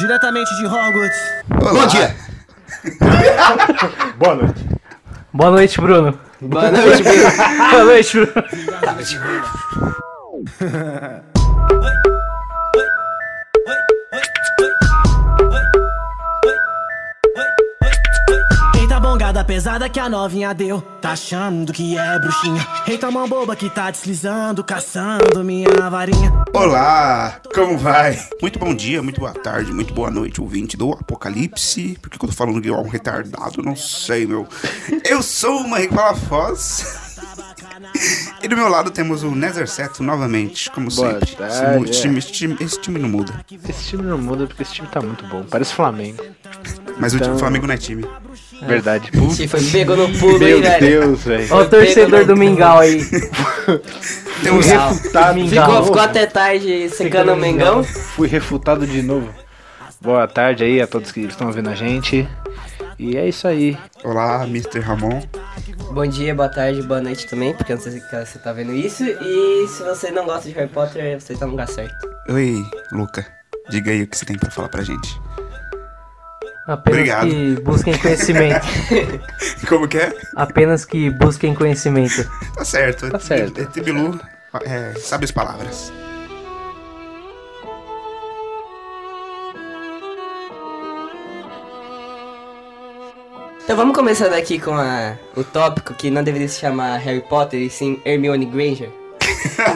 diretamente de Hogwarts. Bom dia. Boa noite. Boa noite, Bruno. Boa noite, Bruno. Boa noite, Bruno. Eita pesada que a novinha deu. Tá achando que é bruxinha. Eita mão boba que tá deslizando, caçando minha varinha. Olá, como vai? Muito bom dia, muito boa tarde, muito boa noite, ouvinte do Apocalipse. Por que que eu tô falando igual um retardado? Não sei, meu. Eu sou o Henrique Palafoz. E do meu lado temos o Nether Seto novamente, como Boa sempre. Tarde, mu- esse time, esse time- esse time não muda. Esse time não muda porque esse time tá muito bom. Parece Flamengo. Mas o Então- time- o Flamengo não é time. Verdade. Ixi, foi pegou no pulo, Meu hein, velho. Deus, velho. Ó o torcedor do Mingau aí. Mingau. Refutado. Mingau. Ficou, ficou até tarde secando o Mengão. Fui refutado de novo. Boa tarde aí a todos que estão ouvindo a gente. E é isso aí. Olá, Mr. Ramon. Bom dia, boa tarde, boa noite também, porque eu não sei se você tá vendo isso. E se você não gosta de Harry Potter, você tá no lugar certo. Oi, Luca. Diga aí o que você tem pra falar pra gente. Apenas Obrigado. que busquem conhecimento. Como que é? Apenas que busquem conhecimento. Tá certo. Tá certo. ET Bilu é, sabe as palavras. Então vamos começando aqui com a- o tópico que não deveria se chamar Harry Potter e sim Hermione Granger.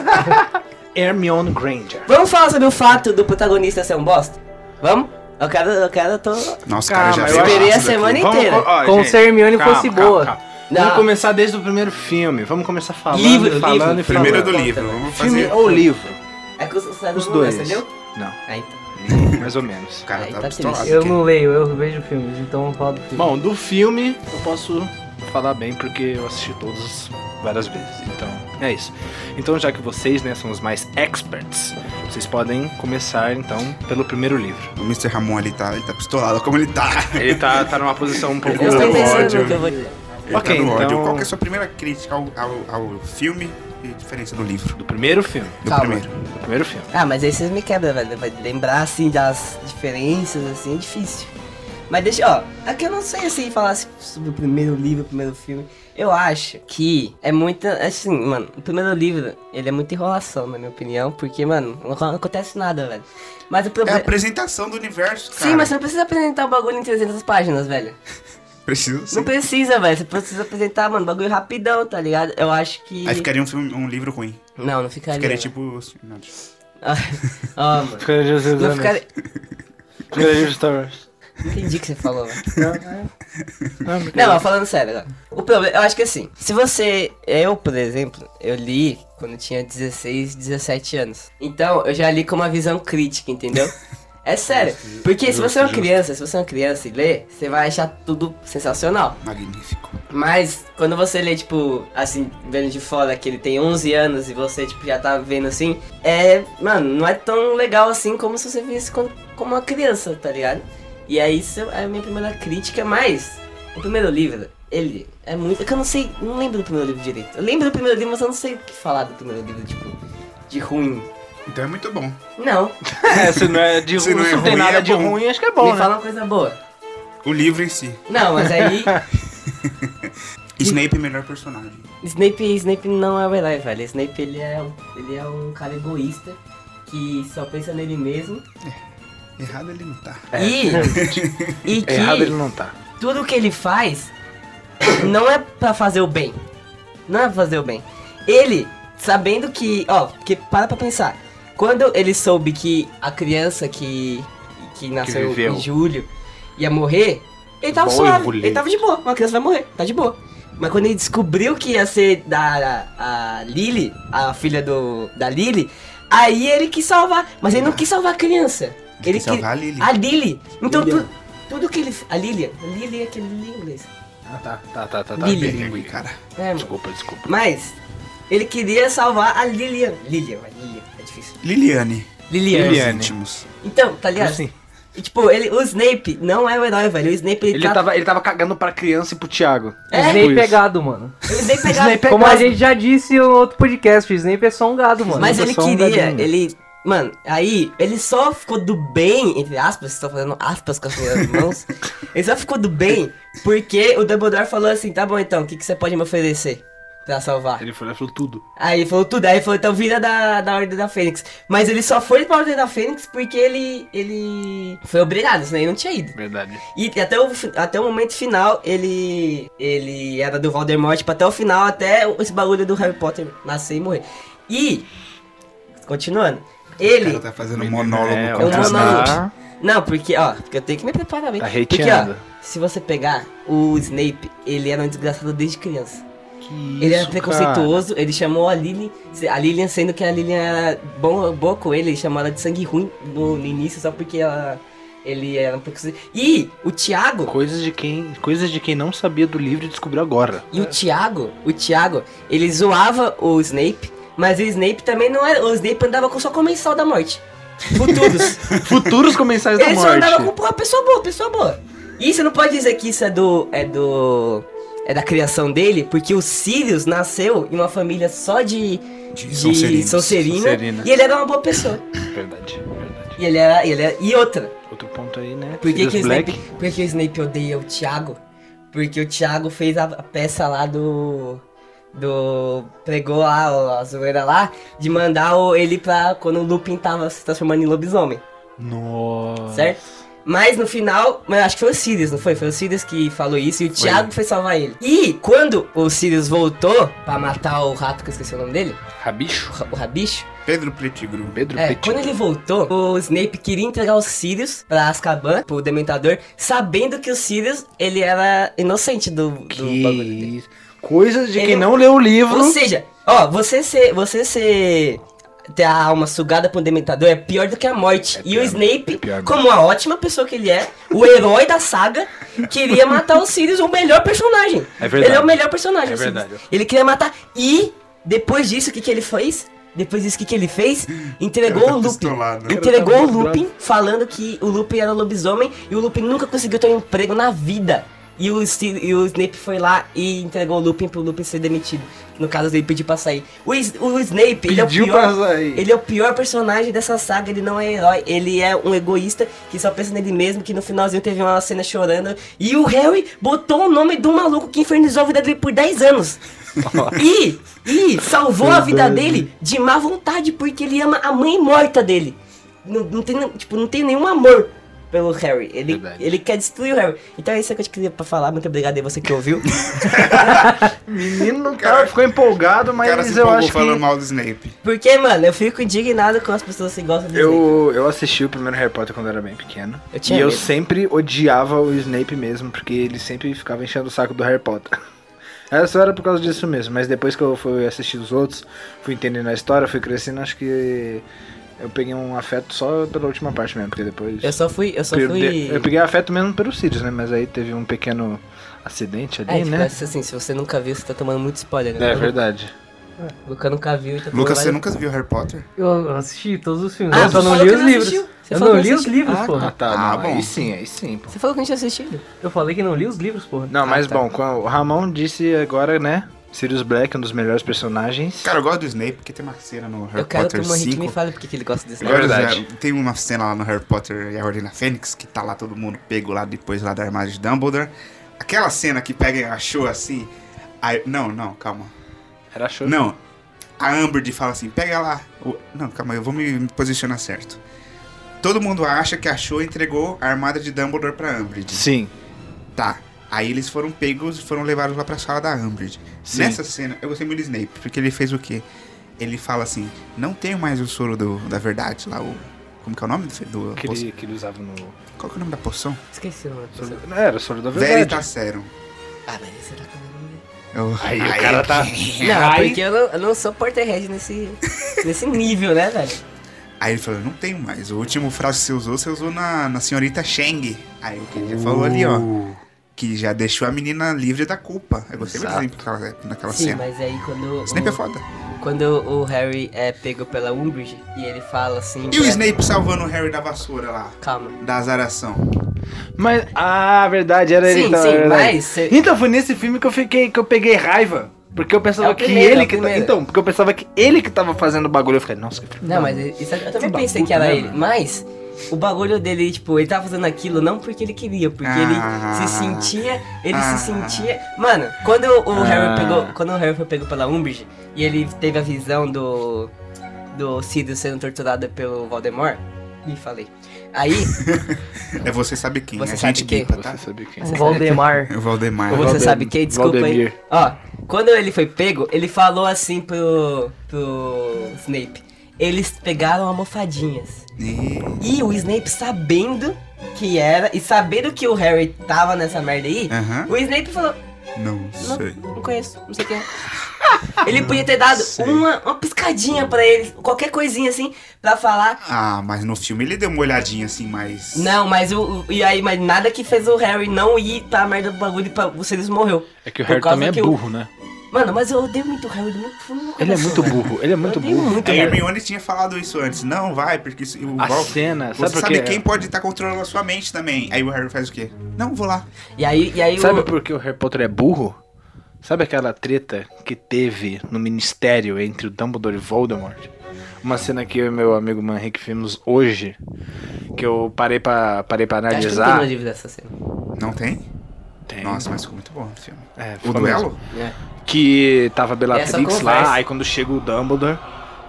Hermione Granger. Vamos falar sobre o fato do protagonista ser um bosta? Vamos? Eu quero, eu quero, tô... Nossa, cara, já Calma, veio eu esperei a semana aqui. inteira. Como se a Hermione fosse boa. Não. Vamos começar desde o primeiro filme. Vamos começar falando, Livro, falando livro. e falando. Primeiro é do livro. Vamos Filme fazer. ou livro? É que você Os dois. entendeu? Não, Ah, então. mais ou menos. O cara Aí tá tá pistolado. Eu aqui. não leio, eu vejo filmes, então vamos falar do filme. Bom, do filme eu posso falar bem porque eu assisti todos várias vezes. Então, é isso. Então, já que vocês, né, são os mais experts, vocês podem começar então pelo primeiro livro. O Mr. Ramon ali tá, ele tá pistolado, como ele tá. Ele tá, tá numa posição um pouco Eu estou no pensando ódio. que eu vou. Ele Ok, tá no ódio. então- Qual que é a sua primeira crítica ao, ao, ao filme e diferença do livro? do primeiro filme. Do Calma. primeiro. Do primeiro filme. Ah, mas aí vocês me quebram, velho. Vai lembrar, assim, das diferenças, assim, é difícil. Mas deixa, ó, aqui eu não sei, assim, falar sobre o primeiro livro, o primeiro filme. Eu acho que é muita, assim, mano, o primeiro livro, ele é muita enrolação, na minha opinião, porque, mano, não, não acontece nada, velho. Mas o É a problema... apresentação do universo, cara. Sim, mas você não precisa apresentar o bagulho em 300 páginas, velho. Precisa sim. Não precisa, velho. Você precisa apresentar, mano, bagulho rapidão, tá ligado? Eu acho que... Aí ficaria um, filme, um livro ruim. Não, não ficaria. Ficaria tipo... assim, não, Ó, mano. Não ficaria... Entendi o que você falou, velho. Não, mas falando sério agora. O problema, eu acho que assim, se você. Eu, por exemplo, eu li quando eu tinha 16, 17 anos. Então, eu já li com uma visão crítica, entendeu? É sério. Porque se você é uma criança, se você é uma criança e lê, você vai achar tudo sensacional. Magnífico. Mas quando você lê, tipo, assim, vendo de fora que ele tem 11 anos e você, tipo, já tá vendo assim, é. Mano, não é tão legal assim como se você visse como, como uma criança, tá ligado? E aí isso é a minha primeira crítica, mas o primeiro livro, ele é muito. É que eu não sei, não lembro do primeiro livro direito. Eu lembro do primeiro livro, mas eu não sei o que falar do primeiro livro, tipo, de ruim. Então é muito bom. Não, É, se não é de Se ruim, não é se não tem ruim, nada é de ruim, acho que é bom, me né? fala uma coisa boa. O livro em si. Não, mas aí. Snape é melhor personagem. Snape, Snape não é o herói, velho. Snape ele é, ele é um cara egoísta que só pensa nele mesmo. Errado ele não tá. E, e que Errado ele não tá. tudo que ele faz não é pra fazer o bem. Não é pra fazer o bem. Ele, sabendo que, ó, porque para pra pensar. Quando ele soube que a criança que, que nasceu viveu. em julho ia morrer, ele tava Bom, suave. Ele tava de boa. Uma criança vai morrer, tá de boa. Mas quando ele descobriu que ia ser da a, a Lily, a filha do da Lily, aí ele quis salvar. Mas ele não quis salvar a criança. Ele quis salvar a Lily. A Lily. Então Lilian. tu- tudo que ele. A Lilian. A Lily é aquele em inglês. Ah, tá, tá, tá, tá. tá. Lily. Cara. É, mano. Desculpa, desculpa. Mas ele queria salvar a Lilian. Lilian, Lilian, é difícil. Liliane. Lilian. Liliane. Íntimos. Então, tá ligado? Assim, E, tipo, ele, o Snape não é o herói, velho. O Snape ele, ele, tá. tava, ele tava cagando pra criança e pro Thiago. É, Snape é gado, mano. O Snape pegava- Snape é Como a gado. gente já disse em outro podcast, o Snape é só um gado, mano. Mas ele sou um queria, gadinho. ele Mano, aí ele só ficou do bem, entre aspas, estou fazendo aspas com as minhas mãos. ele só ficou do bem porque o Dumbledore falou assim: tá bom então, o que, que você pode me oferecer pra salvar? Ele foi lá e falou tudo. Aí ele falou tudo, aí ele falou, então vira da, da Ordem da Fênix. Mas ele só foi pra Ordem da Fênix porque ele. ele. foi obrigado, senão ele não tinha ido. Verdade. E até o, até o momento final, ele. ele era do Voldemort tipo, até o final, até esse bagulho do Harry Potter nascer e morrer. E. Continuando. O Ele. cara tá fazendo um monólogo É, com um o cara. monólogo. Não, porque, ó, porque eu tenho que me preparar bem. Tá porque, hateando. ó, se você pegar o Snape, ele era um desgraçado desde criança. Que Ele era isso, preconceituoso, ele chamou a Lily, a Lilian sendo que a Lilian era bom, boa com ele, ele chamou ela de sangue ruim no, no início, só porque ela, ele era um preconceituoso. E o Thiago, cara. Coisas de quem, coisas de quem não sabia do livro e descobriu agora. e o Thiago, o Thiago, ele zoava o Snape, mas o Snape também não era, o Snape andava com só comensal da morte. Futuros. Futuros comensais da ele só morte. andava com uma pessoa boa, pessoa boa. E você não pode dizer que isso é do, é do, é da criação dele, porque o Sirius nasceu em uma família só de De de Sonserina. Sonserina, Sonserina. e ele era uma boa pessoa. Verdade, verdade. E ele era, ele era, e outra, Outro ponto aí, né? por que, que, o. Snape, por que o Snape odeia o Thiago? Porque o Thiago fez a, a peça lá do do pregou lá a zoeira lá de mandar o, ele pra quando o Lupin tava se transformando em lobisomem, Nossa. certo? Mas no final, mas acho que foi o Sirius, não foi? Foi o Sirius que falou isso e o Thiago foi salvar ele. E quando o Sirius voltou pra matar o rato, que eu esqueci o nome dele, Rabicho? o, ra- o Rabicho, Pedro Pretigru. Pedro É, quando ele voltou, o Snape queria entregar os Sirius pra Azkaban, pro Dementador, sabendo que o Sirius, ele era inocente do, do Que bagulho dele. Coisas de Ele quem não- não leu o livro. Ou seja, ó, você ser, você ser, ter a alma sugada por um Dementador é pior do que a morte. É e o Snape, é como a ótima pessoa que ele é, o herói da saga, queria matar o Sirius, o melhor personagem. É verdade. Ele é o melhor personagem. É verdade. Ele queria matar e, depois disso, o que, que ele fez? Depois disso, o que, que ele fez? Entregou o Lupin. Entregou o Lupin, falando que o Lupin era lobisomem e o Lupin nunca conseguiu ter um emprego na vida. E o, e o Snape foi lá e entregou o Lupin pro Lupin ser demitido. No caso, ele pediu pra sair. O, o Snape, ele é o pior. Ele é o pior personagem dessa saga, ele não é herói, ele é um egoísta que só pensa nele mesmo, que no finalzinho teve uma cena chorando. E o Harry botou o nome um maluco que infernizou a vida dele por 10 anos. e, e salvou a vida dele de má vontade, porque ele ama a mãe morta dele. Não, não tem, tipo, não tem nenhum amor pelo Harry. Ele, Verdade. ele quer destruir o Harry. Então é isso que eu te queria pra falar. Muito obrigado aí você que ouviu. Menino Cara- cara, ficou empolgado, mas cara se eu acho falando que... mal do Snape. Porque, mano, eu fico indignado com as pessoas que gostam de Snape. Eu, eu assisti o primeiro Harry Potter quando eu era bem pequeno. Eu tinha e eu medo. sempre odiava o Snape mesmo, porque ele sempre ficava enchendo o saco do Harry Potter. Era só era por causa disso mesmo, mas depois que eu fui assistir os outros, fui entendendo a história, fui crescendo, acho que eu peguei um afeto só pela última parte mesmo, porque depois. Eu só fui. Eu só fui. eu peguei afeto mesmo pelos Sirius, né? Mas aí teve um pequeno acidente ali, É, tipo, né? assim, se você nunca viu, você tá tomando muito spoiler, né? É verdade. O Luca nunca viu, então Lucas, você vai- nunca viu Harry Potter? Eu assisti todos os filmes. Ah, eu só não li os não livros. assistiu. Você Eu não li os livros, Ah, porra. tá. Ah, não, bom. Aí sim, aí sim. pô. Você falou que não tinha assistido. Eu falei que não li os livros, porra. Não, mas tá. bom, o Ramon disse agora, né? Sirius Black, um dos melhores personagens. Cara, eu gosto do Snape porque tem uma cena no Harry eu quero Potter que o Henrique 5. me fale porque que ele gosta desse É Agora, verdade. Tem uma cena lá no Harry Potter e a Ordem da Fênix, que tá lá todo mundo pego lá depois lá da armada de Dumbledore. Aquela cena que pega e achou assim. aí- não, não, calma. Era show. Não. A Amber fala assim, pega lá. o- não, calma, eu vou me, me posicionar certo. Todo mundo acha que achou e entregou a armada de Dumbledore pra Umbridge. Sim. Tá. Aí eles foram pegos e foram levados lá pra sala da Umbridge. Sim. Nessa cena, eu gostei muito do Snape, porque ele fez o quê? Ele fala assim, não tenho mais o soro do- da verdade lá, o... Como que é o nome do... do Que ele, que ele usava no. Qual que é o nome da poção? Esqueci o nome. da pessoa. Não, era soro da verdade. Veritaserum. Ah, mas será que eu? Eu- Aí o cara tá. Não, Ai. porque eu não, eu não sou Potterhead nesse, nesse nível, né, velho? Aí ele falou, não tenho mais. O último frase que você usou, você usou na, na senhorita Sheng. Aí o que ele falou ali, ó. Que já deixou a menina livre da culpa. Eu gostei Exato. muito daquela, naquela Sim, cena. mas aí quando. Snape é o, foda. quando o Harry é pego pela Umbridge e ele fala assim. E o Snape salvando o Harry da vassoura lá? Calma. Da azaração. Mas. Ah, verdade, era ele Sim, então, sim, é verdade. mas cê- Então foi nesse filme que eu fiquei. que eu peguei raiva. Porque eu pensava É que primeiro, é ele o que. primeiro. Então, porque eu pensava que ele que tava fazendo o bagulho. Eu falei, nossa, que Não, mas isso, eu também Que pensei que era ele. Mas o bagulho dele, tipo, ele tava fazendo aquilo não porque ele queria, porque Ah. ele se sentia. Ele Ah. se sentia. Mano, quando o Ah. Harry pegou. Quando o Harry foi pego pela Umbridge e ele teve a visão do. Do Sirius sendo torturado pelo Voldemort. Ih, falei. Aí, É você sabe quem. Você a sabe gente quem? bipa, tá? Você sabe quem? O Valdemar. O Valdemar. você Valdem- sabe quem? Desculpa Valdemir. aí. Ó, quando ele foi pego, ele falou assim pro. pro Snape. Eles pegaram almofadinhas. E- E o Snape sabendo que era, e sabendo que o Harry tava nessa merda aí, Aham. o Snape falou, Não não, sei. não conheço, não sei quem é. Ele podia ter dado sei. uma, uma piscadinha pra ele, qualquer coisinha assim, pra falar. Ah, mas no filme ele deu uma olhadinha assim, mais. Não, mas o. E aí, mas nada que fez o Harry não ir pra merda do bagulho e pra vocês morreu. É que o Harry também é que o- burro, né? Mano, mas eu odeio muito o Harry meu Ele é muito burro, ele é muito burro. muito A. Hermione tinha falado isso antes. Não, vai, porque isso- o A Val- cena, sabe Você sabe quê? quem pode estar controlando a sua mente também. Aí o Harry faz o quê? Não, vou lá. E aí, e aí Sabe o. por que o Harry Potter é burro? Sabe aquela treta que teve no ministério entre o Dumbledore e Voldemort? Uma cena que eu e meu amigo Manrique vimos hoje, que eu parei pra, parei pra Acho que não tem analisar. no livro dessa cena. Não tem? Tem. Nossa, mas ficou muito bom o filme. É, O duelo? mesmo. Que tava Bellatrix lá, aí quando chega o Dumbledore,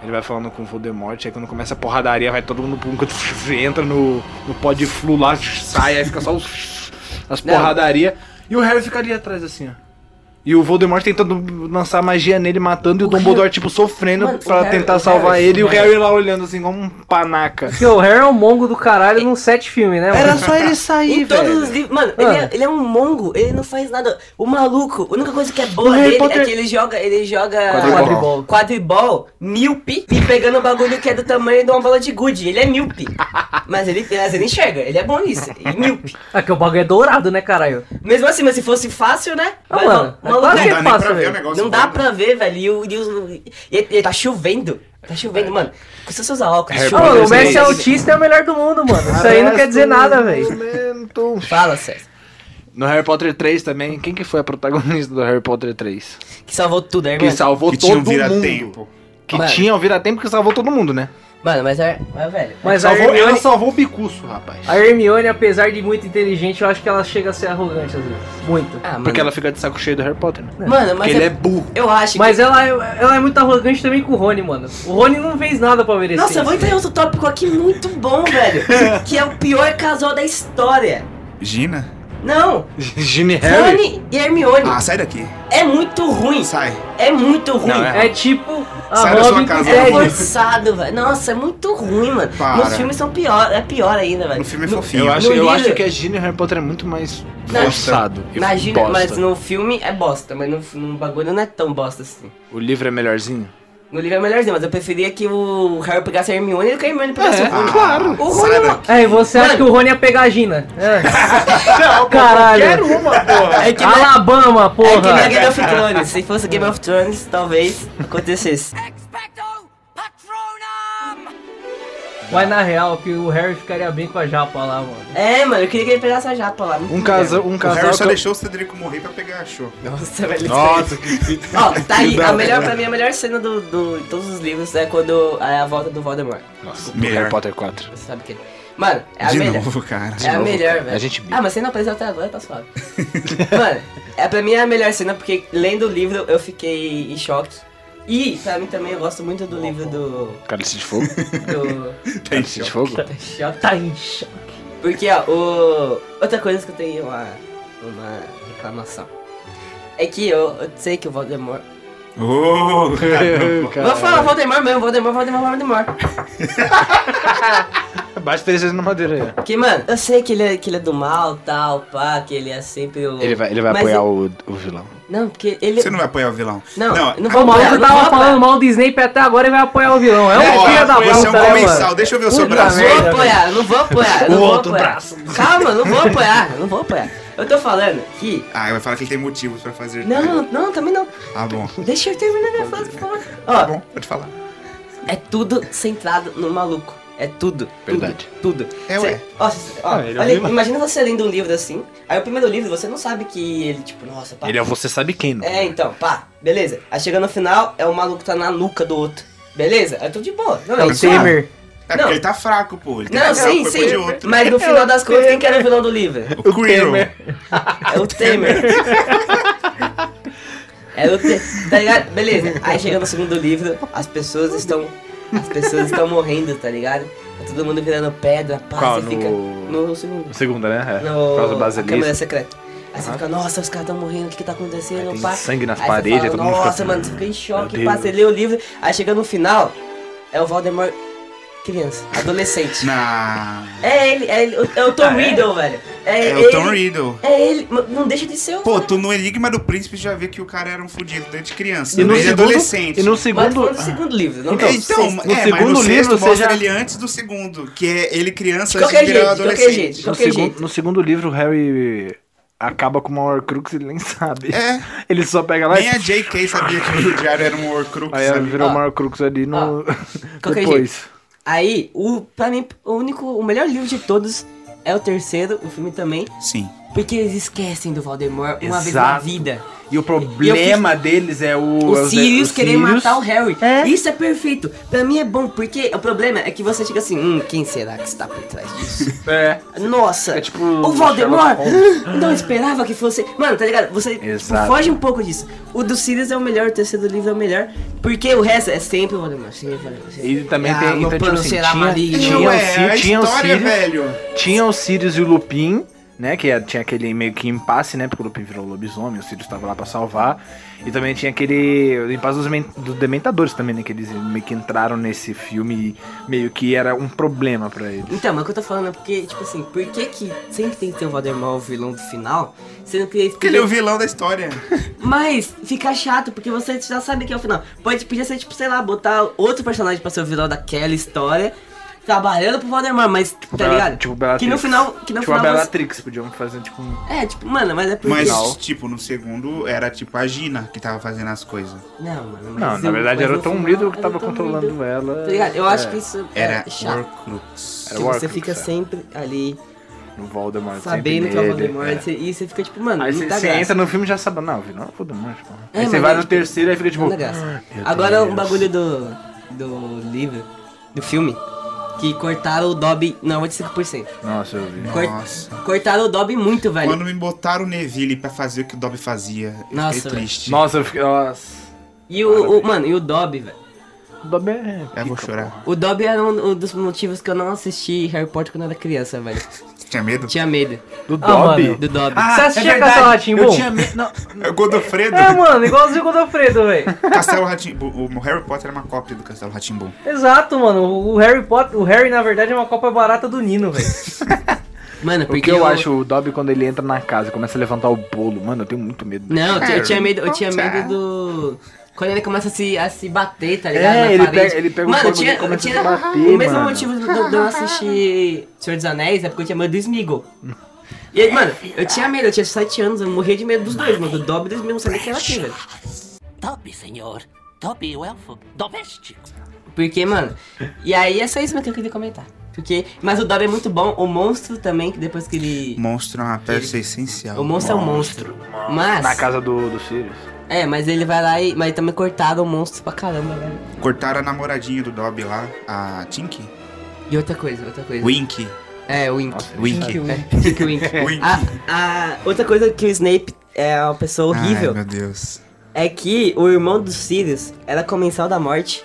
ele vai falando com o Voldemort, aí quando começa a porradaria, vai todo mundo pro um canto, entra no, no pó de flu lá, sai, aí fica só os, as Não. porradaria, e o Harry fica ali atrás assim, ó. E o Voldemort tentando lançar magia nele, matando, e o, O Dumbledore, Harry- tipo, sofrendo Mano, o pra Harry- tentar o salvar Harry- ele, e o o Harry- lá olhando assim, como um panaca. Porque o Harry é um mongo do caralho num set filme, né, mano? Era só ele sair, Em todos velho. os livros. Mano, Ah. ele, é, ele é um mongo, ele não faz nada. O maluco, a única coisa que é boa O dele Potter- é que ele joga. Ele joga. Quadribol. Quadribol, míope e pegando um bagulho que é do tamanho de uma bola de gude. Ele é míope. mas, ele, mas ele enxerga, ele é bom nisso. E míope. Ah, que o bagulho é dourado, né, caralho? Mesmo assim, mas se fosse fácil, né? Ah, Mas mano, o maluco Não é- dá é nem pra ver o velho. negócio. não dá voando. pra ver, velho. E, o, e, os- e- e tá chovendo. Tá chovendo, mano. Se você usar óculos, Harry mano, o Messi é autista é o melhor do mundo, mano. Isso aí não quer dizer nada, velho. Fala, César. No Harry Potter 3 também, quem que foi a protagonista do Harry Potter 3? Que salvou tudo, aí, Que salvou Que tinha um todo mundo. vira-tempo. Que Mano. tinha o vira-tempo que salvou todo mundo, né? Mano, mas é. Mas, velho. Mas a salvou, ela Hermione, salvou o bicuço, rapaz. a Hermione, apesar de muito inteligente, eu acho que ela chega a ser arrogante às vezes. Muito. Ah, mano. Porque ela fica de saco cheio do Harry Potter, né? Mano, mas Porque ele é burro. Eu acho Mas que. ela, é- ela é muito arrogante também com o Rony, mano. O Rony não fez nada pra merecer. Nossa, eu vou entrar em outro tópico aqui muito bom, velho. que é o pior casal da história. Gina? Não, Ginny Harry. Rony e Hermione. Ah, sai daqui. É muito ruim. Sai. É muito ruim. Não, é- É tipo a Sai da sua Robin casa, É forçado, velho. Nossa, é muito ruim, mano. Para. Nos filmes são pior, é pior ainda, velho. No filme é fofinho. Eu, acho, No eu livro- acho que a Ginny e Harry Potter é muito mais Não, forçado. Imagina, mas no filme é bosta, mas no, no bagulho não é tão bosta assim. O livro é melhorzinho? No livro é melhorzinho, mas eu preferia que o Harry pegasse a Hermione do que a Hermione pegasse o Rony. claro. O Rony é uma-. É, e você acha Mano. que o Rony ia pegar a Gina? É. Caralho. uma, porra. É que nem- Alabama, É que nem a porra. Game of Thrones. Se fosse Game of Thrones, talvez acontecesse. Mas na real, que o Harry ficaria bem com a japa lá, mano. É, mano, eu queria que ele pegasse a japa lá. Um casal, um O casal Harry só que deixou o Cedrico morrer pra pegar a show. Nossa, velho. Nossa, que Ó, tá aí. A melhor, pra mim, a melhor cena do, do, de todos os livros é quando é a volta do Voldemort. Nossa, do Melhor. Harry Potter 4. Você sabe o que? Mano, é a De melhor. novo, cara. É a novo, melhor, cara. velho. A gente Ah, mas você não apareceu até agora, tá suave. Mano, é, pra mim é a melhor cena porque lendo o livro eu fiquei em choque. E pra mim também eu gosto muito do livro do. Cálice de fogo. do. Cálice de fogo? choque. Tá em choque. Porque, ó, o... outra coisa que eu tenho uma, uma reclamação. É que eu, eu sei que o Voldemort. Ô, caramba. Vou falar Voldemort mesmo, Voldemort, Voldemort, Voldemort. Bate três vezes na madeira aí. Porque, mano, eu sei que ele é, que ele é do mal, tal, pá, que ele é sempre o. Ele vai, ele vai Mas apoiar eu- o, o vilão. Não, porque ele. Você não vai apoiar o vilão. Não, não. não vou O maluco apoiar, não tava vou falando mal do Snape até agora e vai apoiar o vilão. É um Ó, filho da esse é um puta, né, comensal. mano? Deixa eu ver o seu Puta braço. Não vou apoiar, não vou apoiar, O não vou outro apoiar. braço. Calma, não vou apoiar, não vou apoiar. Eu tô falando que. Ah, vai falar que ele tem motivos pra fazer. Não, não, também não. Ah, bom. Deixa eu terminar minha frase, por favor. Tá Ó, bom, pode falar. é tudo centrado no maluco. É tudo. tudo, Verdade. Tudo. É, Cê- ué. ó, cê- ó, Ah, ele é olha, imagina você lendo um livro assim. Aí o primeiro livro você não sabe que ele, tipo, nossa, pá. Ele é você sabe quem, não? É, então, pá, beleza. Aí chega no final, é o maluco que tá na nuca do outro. Beleza? Aí tudo de boa. Não, É o suave. Temer. É Não. porque ele tá fraco, pô. Ele tem Não, sim, o sim. de outro. Mas no final das contas, quem que era o vilão do livro? O Quirrell. É o Temer. É o Temer. Tá ligado? Beleza. Aí chega no segundo livro, as pessoas estão. As pessoas estão morrendo, tá ligado? Tá todo mundo virando pedra, pá, Qual? você fica. No- No segundo. Segunda, né? É. No, Por causa do basilisco. câmera secreta. Aí você fica, nossa, os caras estão morrendo, o que que tá acontecendo, Tem pá? sangue nas Aí paredes, fala, todo mundo fica Nossa, assim, mano, você fica em choque, pá, você lê o livro, aí chega no final, é o Voldemort criança, adolescente. Na... É ele, é ele, é o Tom Ah, é? Riddle, velho. É, É ele, o Tom Riddle. É ele, não deixa de ser o... Pô, tu no Enigma do Príncipe já vê que o cara era um fudido desde criança. E no segundo, adolescente. E no Mas segundo. falando do segundo livro, não Então, então sexto. No é, mas segundo no sexto livro você mostra já- ele antes do segundo, que é ele criança De antes qualquer de virar jeito, de qualquer adolescente. jeito. No jeito. no segundo livro, o Harry acaba com uma Horcrux e ele nem sabe. É, Ele só pega lá nem e. a J.K. sabia que o diário era um Horcrux. Aí ela virou Ó. uma Horcrux ali no. qualquer Depois. Aí, o, pra mim, o único, o melhor livro de todos é o terceiro, o filme também, Sim. Porque eles esquecem do Voldemort uma vez na vida. E o problema deles é o. O é Sirius o querer Sirius. matar o Harry. É. Isso é perfeito. Pra mim é bom, porque o problema é que você fica assim, hum, quem será que está por trás disso? É. Nossa, É tipo o Voldemort não esperava que fosse. Mano, tá ligado? Você tipo, foge um pouco disso. O do Sirius é o melhor, o terceiro livro é o melhor. Porque o resto é sempre o Voldemort. Sempre o Voldemort. sempre. E também Ah, tem. Então, tipo plano assim, será tinha, maligno. tinha, Não o é, a tinha o história, Sirius. velho. Tinha o Sirius e o Lupin, né? Que é- tinha aquele meio que impasse, né? Porque o Lupin virou lobisomem, o Sirius tava lá pra salvar. E também tinha aquele impasse dos, dos Dementadores também, né? Que eles meio que entraram nesse filme e meio que era um problema pra eles. Então, mas o que eu tô falando é porque, tipo assim, por que que sempre tem que ter o Voldemort o vilão do final? Sendo que ele Porque ele é o vilão da história. Mas fica chato, porque você já sabe que é o final. Pode, podia ser, tipo, sei lá, botar outro personagem pra ser o vilão daquela história, trabalhando pro Voldemort, mas, tá Bela- ligado? Tipo, Bellatrix. que no final, que no tipo a final você... Bellatrix, podiam fazer tipo um... É, tipo, mano, mas é porque... Mas, Não. tipo, no segundo era tipo a Gina que tava fazendo as coisas. Não, mano, mas Não, na eu- verdade mas era o Tom Riddle que tava o controlando Riddle. ela. Tá ligado? Eu acho É, que isso Era é chato. Horcrux. Era Que o você fica é. sempre ali, No Voldemort, sabendo que é o Voldemort, é. e você fica tipo, mano, Aí você entra no filme e já sabe, não, não é o Voldemort. É, Aí mas você vai aí, no tipo, terceiro e fica tipo... "Meu Agora um Deus." bagulho do, do livro, do filme, que cortaram o Dobby na 85%. Nossa, eu vi. Cor- Nossa. Cortaram o Dobby muito, velho. Quando me botaram o Neville pra fazer o que o Dobby fazia, eu Nossa, fiquei velho. triste. Nossa, eu fiquei... Nossa. E o, o- mano, e o Dobby, velho. O Dobby é... Eu vou chorar. O Dobby era um, um dos motivos que eu não assisti Harry Potter quando eu era criança, velho. Tinha medo? Tinha medo Do Ah, Dobby? mano. do Dobby. Ah, Você é assistia verdade, Castelo Rá-Tim-Bum? Eu tinha medo... Não, É o Godofredo. É, mano, igualzinho o Godofredo, velho. Castelo Ratimbu. O Harry Potter é uma cópia do Castelo Ratimbu. Exato, mano. O Harry Potter, o Harry na verdade é uma copa barata do Nino, velho. Mano, O porque que eu acho, o Dobby quando ele entra na casa e começa a levantar o bolo, mano, eu tenho muito medo. Não, eu, tinha- eu tinha medo, eu tinha medo do quando ele começa a se, a se bater, tá ligado? É, Na ele parede. pega- ele pega mano, corpo tinha, e começa eu tinha, a se bater, O mesmo mano. motivo de eu de eu não assistir Senhor dos Anéis é porque eu tinha medo do Smeagol. E aí, mano, eu tinha medo, eu tinha 7 anos, eu morria de medo dos dois, mano. Do Dobby e do Smeagol, não sabia que era aqui, velho. Dobby, senhor. Dobby, o elfo doméstico. Porque, mano, e aí é só isso que eu queria comentar. Porque, mas o Dobby é muito bom, o monstro também, que depois que ele... Monstro é uma peça essencial. O monstro é um monstro. Mas... Na casa do, do Sirius. É, mas ele vai lá e... Mas também cortaram o monstro pra caramba, velho. Cortaram a namoradinha do Dobby lá, a Tinky. E outra coisa, outra coisa. Wink. É, o Wink. Nossa, Wink. É, Wink, Wink. Wink. A, a outra coisa que o Snape é uma pessoa horrível Ai, meu Deus. é que o irmão dos Sirius era comensal da morte,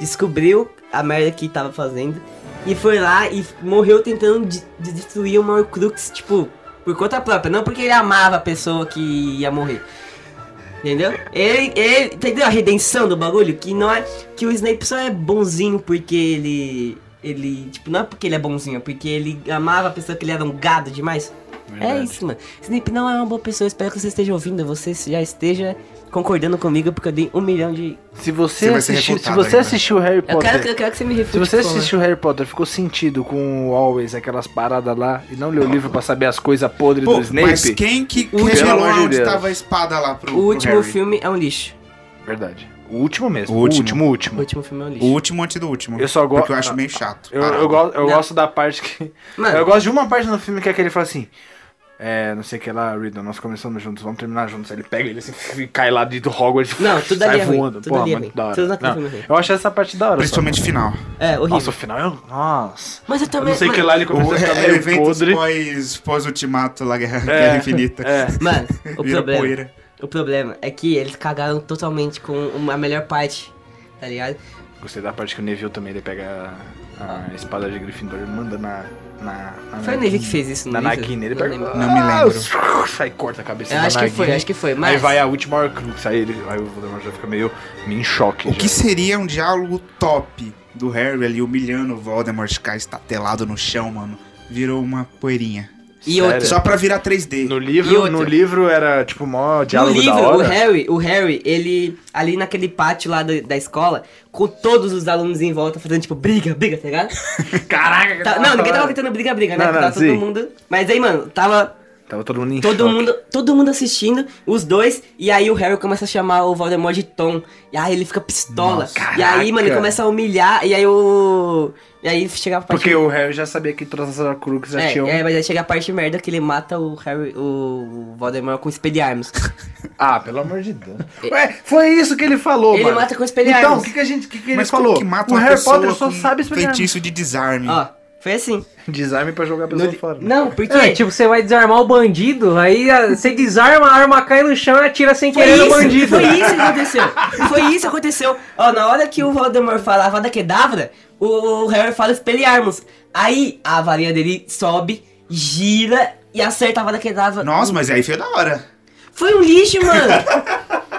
descobriu a merda que tava fazendo e foi lá e morreu tentando de, de destruir uma Horcrux, tipo, por conta própria, não porque ele amava a pessoa que ia morrer. Entendeu? Ele, ele, entendeu a redenção do bagulho? Que não é. Que o Snape só é bonzinho porque ele. Ele. Tipo, não é porque ele é bonzinho, é porque ele amava a pessoa que ele era um gado demais. É isso, mano. Snape não é uma boa pessoa. Espero que você esteja ouvindo. Você já esteja concordando comigo, porque eu dei um milhão de. Se você Você assistiu, se você ainda. assistiu Harry Eu Potter, quero, que- eu quero que você me refute. se você assistiu Harry Potter, ficou sentido com o Always, aquelas paradas lá, e não leu o livro pra saber as coisas podres Pô, do Snape, mas quem que revelou onde tava a espada lá pro, O pro último Harry? filme é um lixo. verdade. O último mesmo. O O último. último, o último. O último filme é um O lixo. último antes do último. Eu só gosto- Porque eu acho meio chato. Eu, eu, go- eu gosto da parte que. Mano. Eu gosto de uma parte no filme que é que ele fala assim. É, não sei o que lá, Riddle, nós começamos juntos, vamos terminar juntos. Aí ele pega ele assim, e cai lá de do Hogwarts. Não, tudo sai ali é ruim, voando. tudo Porra, ali é muito ruim. da hora. Não, é ruim. eu achei essa parte da hora. Principalmente o final. É, horrível. Nossa, o final eu. Nossa. Mas eu também. não sei o que lá ele O, começou a ficar é, meio eventos podre. pós, pós-ultimato lá, Guerra, Guerra Infinita. É. Mano, o problema. poeira. O problema é que eles cagaram totalmente com uma- a melhor parte, tá ligado? Gostei da parte que o Neville também ele pega a, a espada de Gryffindor e manda na. na, na Foi o Navy que fez isso no Na? Nagini, ele Não pega. lembro. Não me lembro. Sai corta a cabeça Eu da acho que foi, acho que foi, Aí mas- vai a última Horcrux, aí, ele, aí o Voldemort já fica meio, meio em choque. O já. que seria um diálogo top do Harry ali humilhando o Voldemort ficar estatelado no chão, mano? Virou uma poeirinha. E Sério? outra, Só pra virar 3D. No livro, no livro era tipo mó no diálogo livro, da o. Harry, o Harry, ele ali naquele pátio lá da, da escola, com todos os alunos em volta fazendo tipo briga, briga, tá ligado? Caraca, que Tá- não, ninguém tava gritando briga, briga, né? Não, não, tava todo mundo. Mas aí, mano, tava Tava todo mundo em todo choque. mundo, todo mundo assistindo, os dois, e aí o Harry começa a chamar o Voldemort de Tom. E aí ele fica pistola. Nossa, e aí, mano, ele começa a humilhar, e aí o. E aí chega a parte. Porque o Harry já sabia que todas as Horcruxes já É, tinham... é, mas aí chega a parte merda que ele mata o Harry, o Voldemort com espelharmos. Ah, pelo amor de Deus. Ué, foi isso que ele falou, Ele mano. mata com espelharmos. Então, o que, que a gente... que, que ele Mas falou? como que mata o uma Harry Potter só sabe espelhar. feitiço de desarme? Ó, foi assim. Desarme pra jogar a pessoa fora. Não, porque. É, tipo, você vai desarmar o bandido, aí a- você desarma, a arma cai no chão e atira sem querer no bandido. foi isso que aconteceu. Foi isso que aconteceu. Ó, na hora que o Voldemort falava da Kedavra, o Harry fala espelharmos. Aí a varinha dele sobe, gira e acerta a vara Kedavra. Nossa, mas aí foi da hora. Foi um lixo, mano.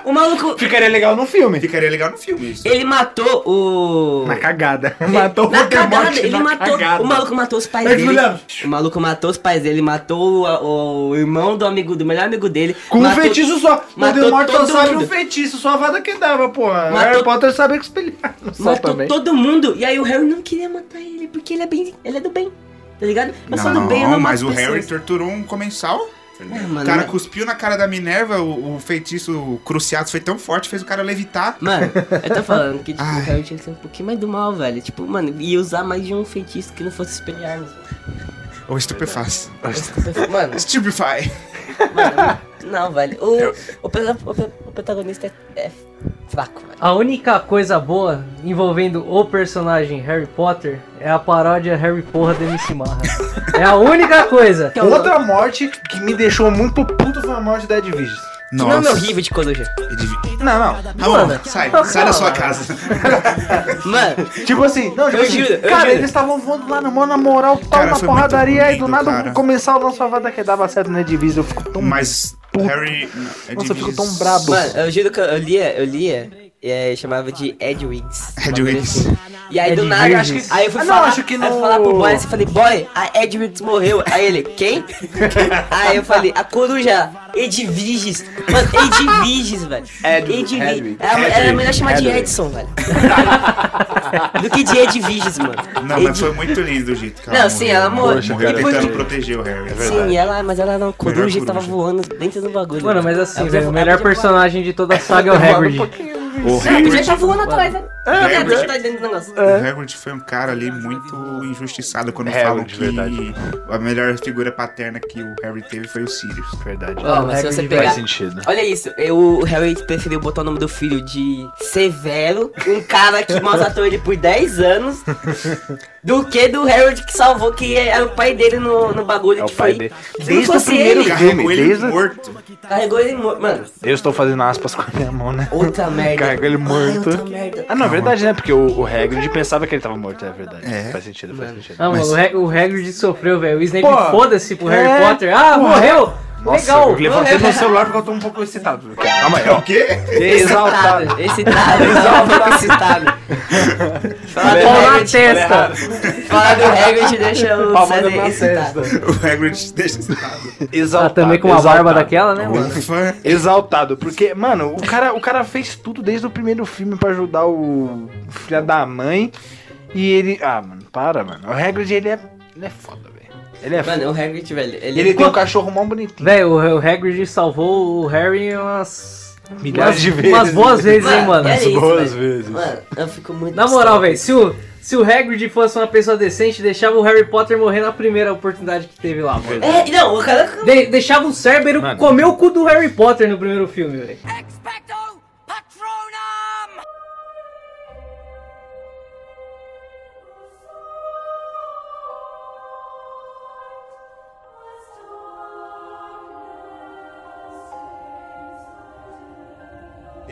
O maluco. Ficaria legal no filme. Ficaria legal no filme isso. Ele matou o. Na cagada. Matou o Na Voldemort cagada, ele na matou. cagada. O maluco matou os pais dele. O maluco matou os pais dele, ele matou o, o irmão do amigo, do melhor amigo dele. Com um matou- feitiço só. matou Voldemort só todo sabe mundo. um feitiço, só a vada que dava, porra. Matou- Harry Potter sabe espelhar. Só Matou também. todo mundo. E aí o Harry não queria matar ele, porque ele é bem. Ele é do bem. Tá ligado? Eu sou do bem, eu não mas mato o Harry pessoas. torturou um comensal. É, mano, o cara cuspiu na cara da Minerva, o, o feitiço cruciado foi tão forte, fez o cara levitar. Mano, eu tô falando que tipo, o Harry tinha que ser um pouquinho mais do mal, velho. Tipo, mano, ia usar mais de um feitiço que não fosse espelharmos. Ou estupefaz. Mano, Stupefy. mano, não, velho. O, o, pro- o pro- o protagonista é, é fraco, velho. A única coisa boa envolvendo o personagem Harry Potter é a paródia Harry Porra de MC Marra. É a única coisa. Que é Outra morte que me deixou muito puto foi a morte da Edwige. Que nome horrível de coruja. Não, não. Ramon, sai, sai da sua casa. Mano, Tipo assim, não, tipo Eu assim, juro, eu cara, juro. eles estavam voando lá na mão, na moral, tal, na porradaria, e do nada cara. começar o nosso avada que dava certo na divisa. Eu fico tão. Mas Harry. Nossa, eu fico tão brabo. mano, eu juro que eu lia, eu lia, é, chamava de Edwigs. Edwigs. E aí do Ed nada, Virgens. aí eu fui Ah, não, falar, acho que aí eu falar pro boy, assim, falei, boy, a Edwigs morreu. Aí ele, quem? aí eu falei, a coruja, Edviges. Mano, Edviges, velho. Ed- Edviges. Era, era melhor chamar de. Edson, velho. Do que de Edviges, mano. Não, mas foi muito lindo o jeito que ela Não, sim, ela morreu. Poxa, Morreu. Depois tentando de- proteger o Harry. é Sim, ela, mas ela era uma coruja que tava coruja. voando dentro do bagulho. Mano, mas assim, Ela velho, o ela melhor personagem de toda a saga é o Hagrid. O Hagrid, estar voando atrás, né? É, tá dentro do negócio. o Hagrid foi um cara ali muito injustiçado quando Hagrid, falam que verdade. a melhor figura paterna que o Harry teve foi o Sirius. Verdade. Ó, mas se Hagrid você pegar. Faz sentido. Olha isso, eu, o Harry preferiu botar o nome do filho de Severo, um cara que maltratou ele por 10 anos, do que do Harold que salvou, que era o pai dele no, no bagulho É o que pai foi. dele. Desde o primeiro ele, filme, Carregou ele desde- morto. carregou ele morto. Mano, Eu estou fazendo aspas com a minha mão, né? outra merda. Carregou ele Ai, morto. outra merda. Ah, não, é verdade, né? Porque o, o Hagrid pensava que ele tava morto, é verdade. É. Faz sentido, faz sentido. Não, Mas- o, Ha- o Hagrid sofreu, velho. O Snape foda-se pro é, Harry Potter. Ah, porra. morreu! Nossa, Legal! eu levantei meu celular porque eu tô um pouco excitado. Calma aí, ó. O quê? Exaltado. Excitado, exaltado, excitado. Falar do na Hagrid, testa! falar do Hagrid deixa o Palma César excitado. O Hagrid deixa excitado. Ah, Exaltado. também com uma barba exaltado. daquela, né, mano? Exaltado, porque, mano, o cara, o cara fez tudo desde o primeiro filme pra ajudar o filho da mãe. E ele. Ah, mano, para, mano. O Hagrid, ele é. Ele é foda, velho. Ele é. Mano, o Hagrid, velho, ele... Ele tem um cachorro mó bonitinho. Velho, o, Hagrid salvou o Harry umas Milhares de vezes. Umas boas vezes, hein, mano. é isso, boas velho. vezes. Mano, eu fico muito. Na moral, velho, se o, se o Hagrid fosse uma pessoa decente, deixava o Harry Potter morrer na primeira oportunidade que teve lá, mano. É, não, o cara. De- deixava o Cérbero Mano. comer o cu do Harry Potter no primeiro filme, velho.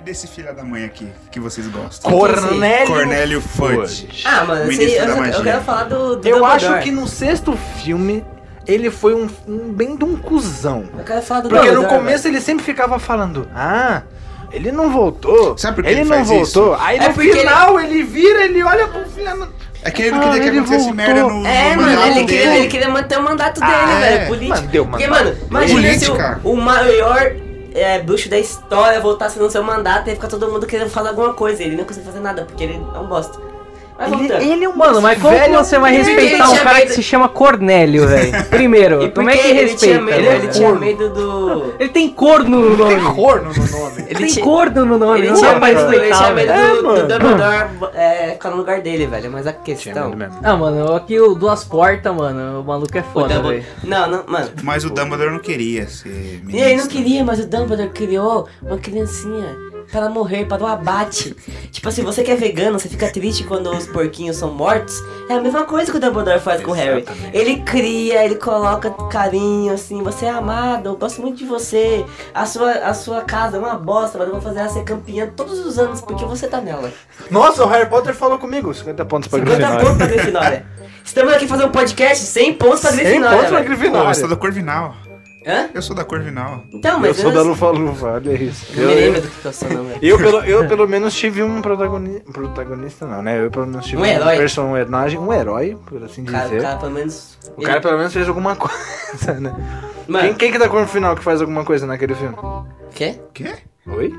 Desse filho da mãe aqui, que vocês gostam? Cornélio. Cornélio Fudge. Ah, mano, Ministro esse, eu, da eu magia. quero falar do. do Eu Dumbledore. acho que no sexto filme ele foi um, um bem de um cuzão. Eu quero falar do Porque no Dumbledore, começo ele sempre ficava falando, ah, ele não voltou. Sabe por que ele, ele não faz voltou. isso? Aí É no porque final ele... vira, ele olha pro filho. É que ele não Ah, queria que ele acontecesse voltou. merda no, É, no mano, ele queria, dele. ele queria manter o mandato dele, Ah, velho. é. Político. Mano, deu Porque, mandato. mano, imagina se o, o maior é, bruxo da história voltasse no seu mandato e ficar todo mundo querendo fazer alguma coisa. Ele não consegue fazer nada, porque ele é um bosta. Mas Ele, ele é um Mano, mas como que velho- você vai Ele respeitar um cara medo- que se chama Cornélio, velho? Primeiro, E como é que ele tinha respeita? medo, velho? ele tinha medo do. Ele tem corno no nome. Tem corno no nome. Ele tem tinha- corno no nome, Ele não tinha medo, ele tinha medo velho. É, do, do Dumbledore é, ficar no lugar dele, velho. Mas a questão. Ah, mano, aqui o Duas Portas, mano, o maluco é foda, velho. Não, não, mano. Mas o Dumbledore não queria ser ministro. E ele não queria, mas o Dumbledore criou uma criancinha para ela morrer, para o abate. tipo assim, você que é vegano, você fica triste quando os porquinhos são mortos. É a mesma coisa que o Dumbledore faz com o Harry. Ele cria, ele coloca carinho, assim, você é amado, eu gosto muito de você. A sua, a sua casa é uma bosta, mas eu vou fazer ela ser campeã todos os anos, porque você tá nela. Nossa, o Harry Potter falou comigo. 50 pontos pra 50 Grifinória. pontos pra Grifinória. Estamos aqui fazendo um podcast, 100 pontos pra 100 Grifinória. pontos pra. Pô, Grifinória. eu sou da Corvinal. Hã? Eu sou da Corvinal. Então, Eu mas sou da Lufa Lufa, olha isso. Não me lembro do que eu sou, não, velho. Eu pelo, eu pelo menos tive um protagoni- protagonista, não, né? Eu pelo menos tive Um herói. personagem, um herói, por assim O cara, dizer. o cara, pelo menos. O cara pelo menos fez alguma coisa, né? Mano, Quem, quem que com o final que faz alguma coisa naquele filme? quê? Quê? Oi?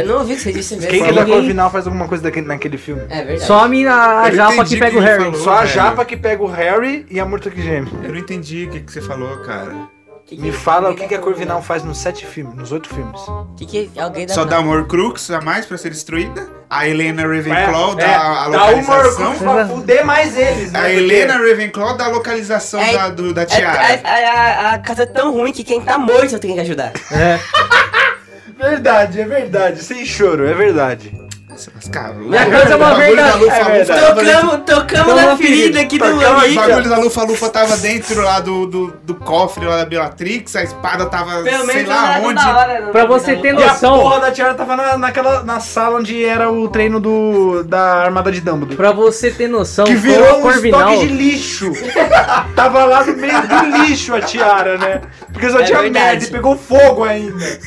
Eu não ouvi o que você disse mesmo. Quem que da ninguém. cor final faz alguma coisa daquele, naquele filme? É verdade. Só a mina, a Eu japa que pega que o Harry. falou. Só a japa que pega o Harry e a Murta que geme. Eu não entendi o que, que você falou, cara. Que que- Me fala o que, que a dá Corvinal faz nos sete filmes, nos oito filmes. Que que alguém dá Só dá um Horcrux a mais pra ser destruída. A Helena Ravenclaw É, dá é, a dá uma localização. Horcrux pra fuder mais eles, né? A Helena Ravenclaw dá a localização É, da, do- da É- tiara. é- é- a, a casa é tão ruim que quem tá morto eu tenho que ajudar. É. Verdade, é verdade. Sem choro, é verdade. Mas, cara, o Minha casa é uma bagulho da verdade. Lufa É Lufa verdade. Tocamos, tocamos na ferida aqui do Tocamos O bagulho da Lufa Lufa tava dentro lá do, do, do cofre lá da Bellatrix, a espada tava Pelo sei lá onde. hora. não Pra você ter E a noção, porra da tiara tava na, naquela na sala onde era o treino do da armada de Dumbledore. pra você ter noção, que virou um Corvinal... estoque de lixo. Tava lá no meio do lixo a tiara, né? Porque só É tinha verdade. merda e pegou fogo ainda.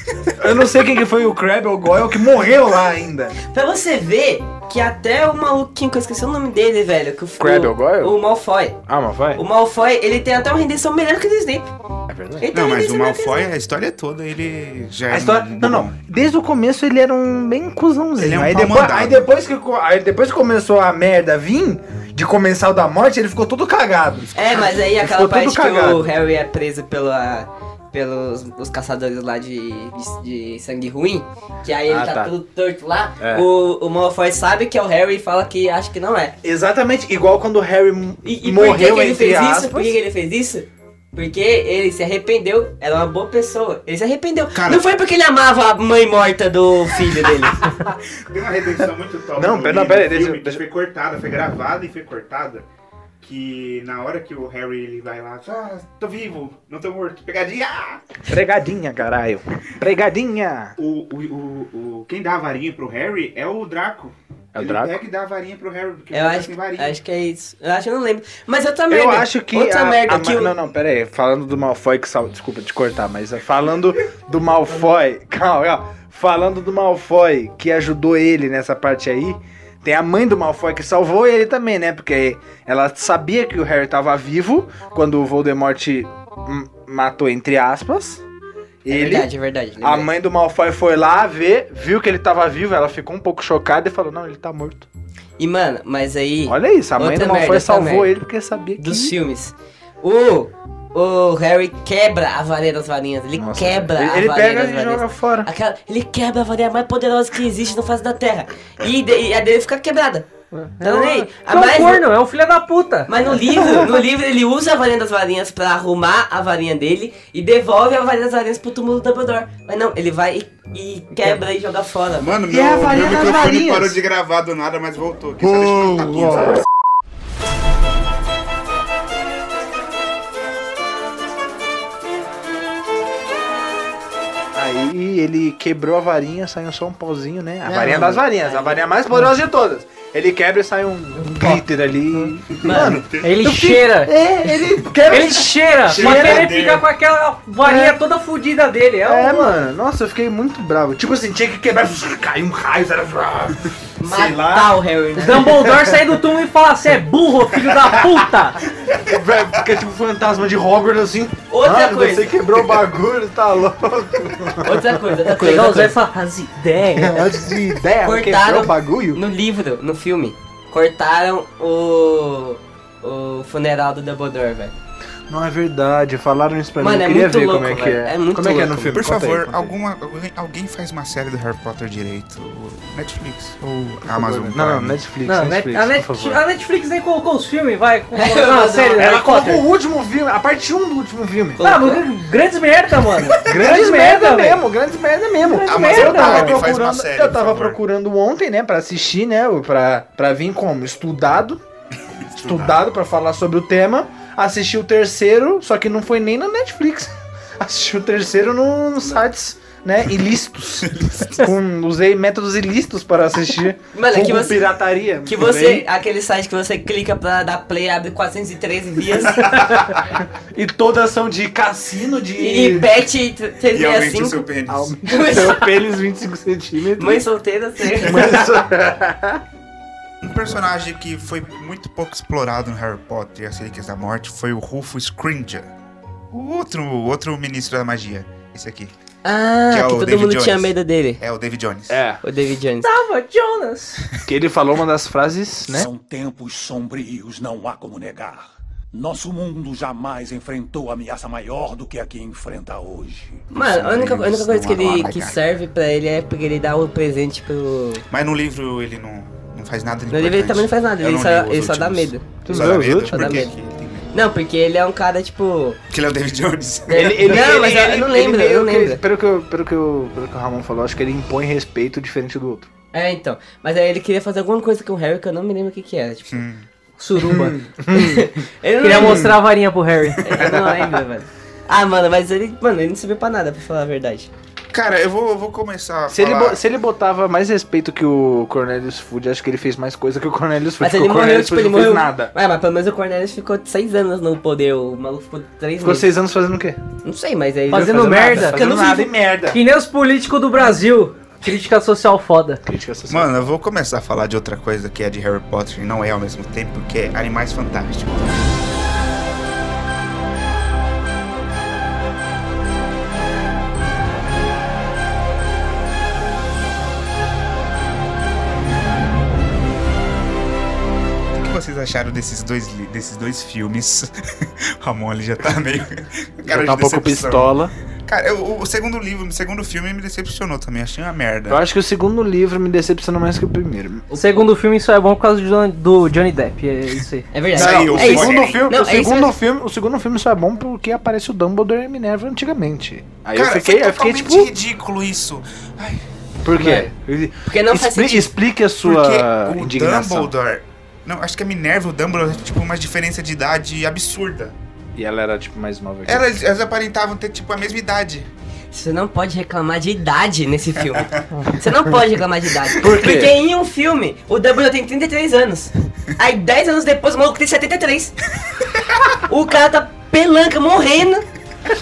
Eu não sei quem que foi o Crab ou o Goyle que morreu lá ainda. Pra você ver que até o maluquinho, que eu esqueci o nome dele, velho. Que o, Crabbe ou Goyle? O Malfoy. Ah, vai. O Malfoy, ele tem até uma rendição melhor que o do Snape. É verdade. Ele Não, mas o Malfoy, a história toda, ele já é. A história. um Não, não. Desde o começo ele era um bem cuzãozinho. Ele é um aí, depois, aí, depois que, aí depois que começou a merda vir, de comensal da morte, ele ficou todo cagado. É, mas aí aquela parte que o Harry é preso pela, pelos os caçadores lá de, de, de sangue ruim, que aí ele Ah, tá, tá. tudo torto lá, É. o, o Malfoy sabe que é o Harry e fala que acha que não é. Exatamente igual quando o Harry E, e por que, morreu que ele entre fez aspas. isso? Por que, que ele fez isso? Porque ele se arrependeu, era uma boa pessoa. Ele se arrependeu. Cara- não foi porque ele amava a mãe morta do filho dele. Tem uma redenção muito top. Não, pera- não, pera aí, deixa- deixa- Foi cortada, foi gravada e foi cortada. Que na hora que o Harry ele vai lá, ah, tô vivo, não tô morto, pegadinha! Pregadinha, caralho. Pregadinha. O, o, o, o- quem dá a varinha pro Harry é o Draco. É o Ele Draco? pega e dá a varinha pro Harry, porque Eu acho, tem varinha. acho que é isso. Eu acho que eu não lembro. Mas outra merda. Eu acho que. Outra a- merda a que o. Não, não, pera aí. Falando do Malfoy que sal... Desculpa te cortar, mas é falando do Malfoy. Calma, calma. Falando do Malfoy que ajudou ele nessa parte aí. Tem a mãe do Malfoy que salvou ele também, né? Porque ela sabia que o Harry tava vivo quando o Voldemort matou, entre aspas. É Ele. verdade, é verdade. A lembrei. mãe do Malfoy foi lá ver, viu que ele tava vivo, ela ficou um pouco chocada e falou: Não, ele tá morto. E mano, mas aí. Olha isso, a mãe do Malfoy merda, salvou ele porque sabia que. dos filmes. O, o Harry quebra a varinha das varinhas. Ele Nossa, quebra ele- a ele varinha pega das e varinhas. joga fora. Aquela- ele quebra a varinha mais poderosa que existe no face da Terra. E, de- e a dele fica quebrada. Tá vendo aí? É um Mas- corno, é um filho da puta. Mas no livro, no livro ele usa a varinha das varinhas pra arrumar a varinha dele e devolve a varinha das varinhas pro túmulo do Dumbledore. Mas não, ele vai e, e quebra e joga fora. Mano, E meu, a varinha meu das microfone varinhas? parou de gravar do nada, mas voltou aqui. Só deixa eu ele quebrou a varinha, saiu só um pauzinho, né? A Não, varinha das varinhas, a varinha mais poderosa de todas. Ele quebra e sai um, um glitter ali. Mano, Ele cheira. é, ele quebra. Ele cheira, Cheira querer dele. ficar com aquela varinha É. toda fodida dele. É, É, um- mano, nossa, eu fiquei muito bravo. Tipo assim, tinha que quebrar, caiu um raio, era. Sei lá. O Harry, né? Dumbledore sai do túmulo e fala: Você é burro, filho da puta! Velho, Fica tipo fantasma de Hogwarts assim. Outra Mano, coisa. Você quebrou o bagulho, tá louco. Outra coisa, outra coisa. Legal usar coisa. essas ideias. Antes de ideia, Cortaram quebrou o bagulho. No livro, no filme, cortaram o. O funeral do Dumbledore, velho. Não é verdade, falaram isso pra Mano, mim. é Eu queria muito ver louco, como é que velho. é. É muito como é que é no louco. filme? Por Conta favor, aí. alguma, alguém, faz uma série do Harry Potter direito? Netflix ou Amazon Não, não? Netflix, Não, Netflix, a, por Net- favor. a Netflix nem colocou os filmes, vai. É, não, sério, ela Ela Harry colocou Potter. o último filme, a parte 1 do último filme. Ah, mas grandes merda, mano. Grandes merda mesmo, grandes merda mesmo. Grandes Ah, mas merda, eu tava velho. Faz uma procurando, série, eu por tava procurando ontem, né, pra assistir, né, pra, pra vir como? Estudado. Estudado pra falar sobre o tema. Assisti o terceiro, só que não foi nem na Netflix. Assisti o terceiro no- nos sites, né, ilícitos. Com, usei métodos ilícitos para assistir. Mano, é que você- pirataria. Que você. bem. Aquele site que você clica pra dar play, abre 413 vias E todas são de cassino, de... e bet E aumente o seu 365. pênis. Seu pênis 25 centímetros. Mãe solteira, você. Um personagem que foi muito pouco explorado no Harry Potter e as Relíquias da Morte foi o Rufus Cringer. O outro, outro ministro da magia. Esse aqui. Ah, Que que, é o todo David mundo tinha Jones. medo dele. É o David Jones. É, O David Jones. Tava, Jonas. que ele falou uma das frases, né? São tempos sombrios, não há como negar. Nosso mundo jamais enfrentou ameaça maior do que a que enfrenta hoje. Mano, a única, a única coisa que, ele, que serve pra ele é porque ele dá o presente pro. Mas no livro ele não, não faz nada No livro ele também não faz nada, Eu ele não só, os ele só dá últimos. medo. Tu Só não dá medo? Só dá que medo. que ele tem medo? Não, porque ele é um cara, tipo. Porque ele é o David Jones. Ele, ele, Não, ele- mas eu ele- não ele lembro, eu não que- lembro. Pelo que, eu- pelo, que eu- pelo que o Ramon falou, acho que ele impõe respeito diferente do outro. É, então. Mas aí ele queria fazer alguma coisa com o Harry que eu não me lembro o que que era. Tipo, Hum. Suruba. eu não Queria lembro. mostrar a varinha pro Harry. Eu não lembro, velho. Ah, mano, mas ele. Mano, ele não serviu pra nada, pra falar a verdade. Cara, eu vou, eu vou começar a Se ele, falar... bo- se ele botava mais respeito que o Cornelius Food, acho que ele fez mais coisa que o Cornelius Food. Mas ele o morreu, Cornelius tipo, Food ele não fez morreu. nada. Ué, mas pelo menos o Cornelius ficou seis anos no poder, o maluco ficou três Ficou meses. seis anos fazendo o quê? Não sei, mas aí. Fazendo Fazendo merda. Nada, fazendo nada e merda. Que nem os políticos do Brasil. Crítica social foda. Crítica social. Mano, eu vou começar a falar de outra coisa que é de Harry Potter e não é ao mesmo tempo, que é Animais Fantásticos. Acharam desses dois, desses dois filmes? O Ramon ele já tá meio. Já de tá um pouco pistola. Cara, eu- o segundo livro, o segundo filme me decepcionou também, achei uma merda. Eu acho que o segundo livro me decepcionou mais que o primeiro. O segundo filme só é bom por causa do Johnny, do Johnny Depp. É isso aí. É verdade. Isso aí, o o é isso. segundo filme, Não, o é segundo filme, o segundo filme só é bom porque aparece o Dumbledore e a Minerva antigamente. Aí Cara, eu fiquei, eu fiquei tipo, ridículo isso. Ai, por quê? Porque não faz Expli- sentido. Explique a sua porque o indignação. Dumbledore. Não, acho que a Minerva e o Dumbledore tipo uma diferença de idade absurda. E ela era tipo mais nova que Elas, elas aparentavam ter tipo a mesma idade. Você não pode reclamar de idade nesse filme. Você não pode reclamar de idade. Por quê? Porque em um filme, o Dumbledore tem 33 anos. Aí 10 anos depois o maluco tem 73. O cara tá pelanca, morrendo.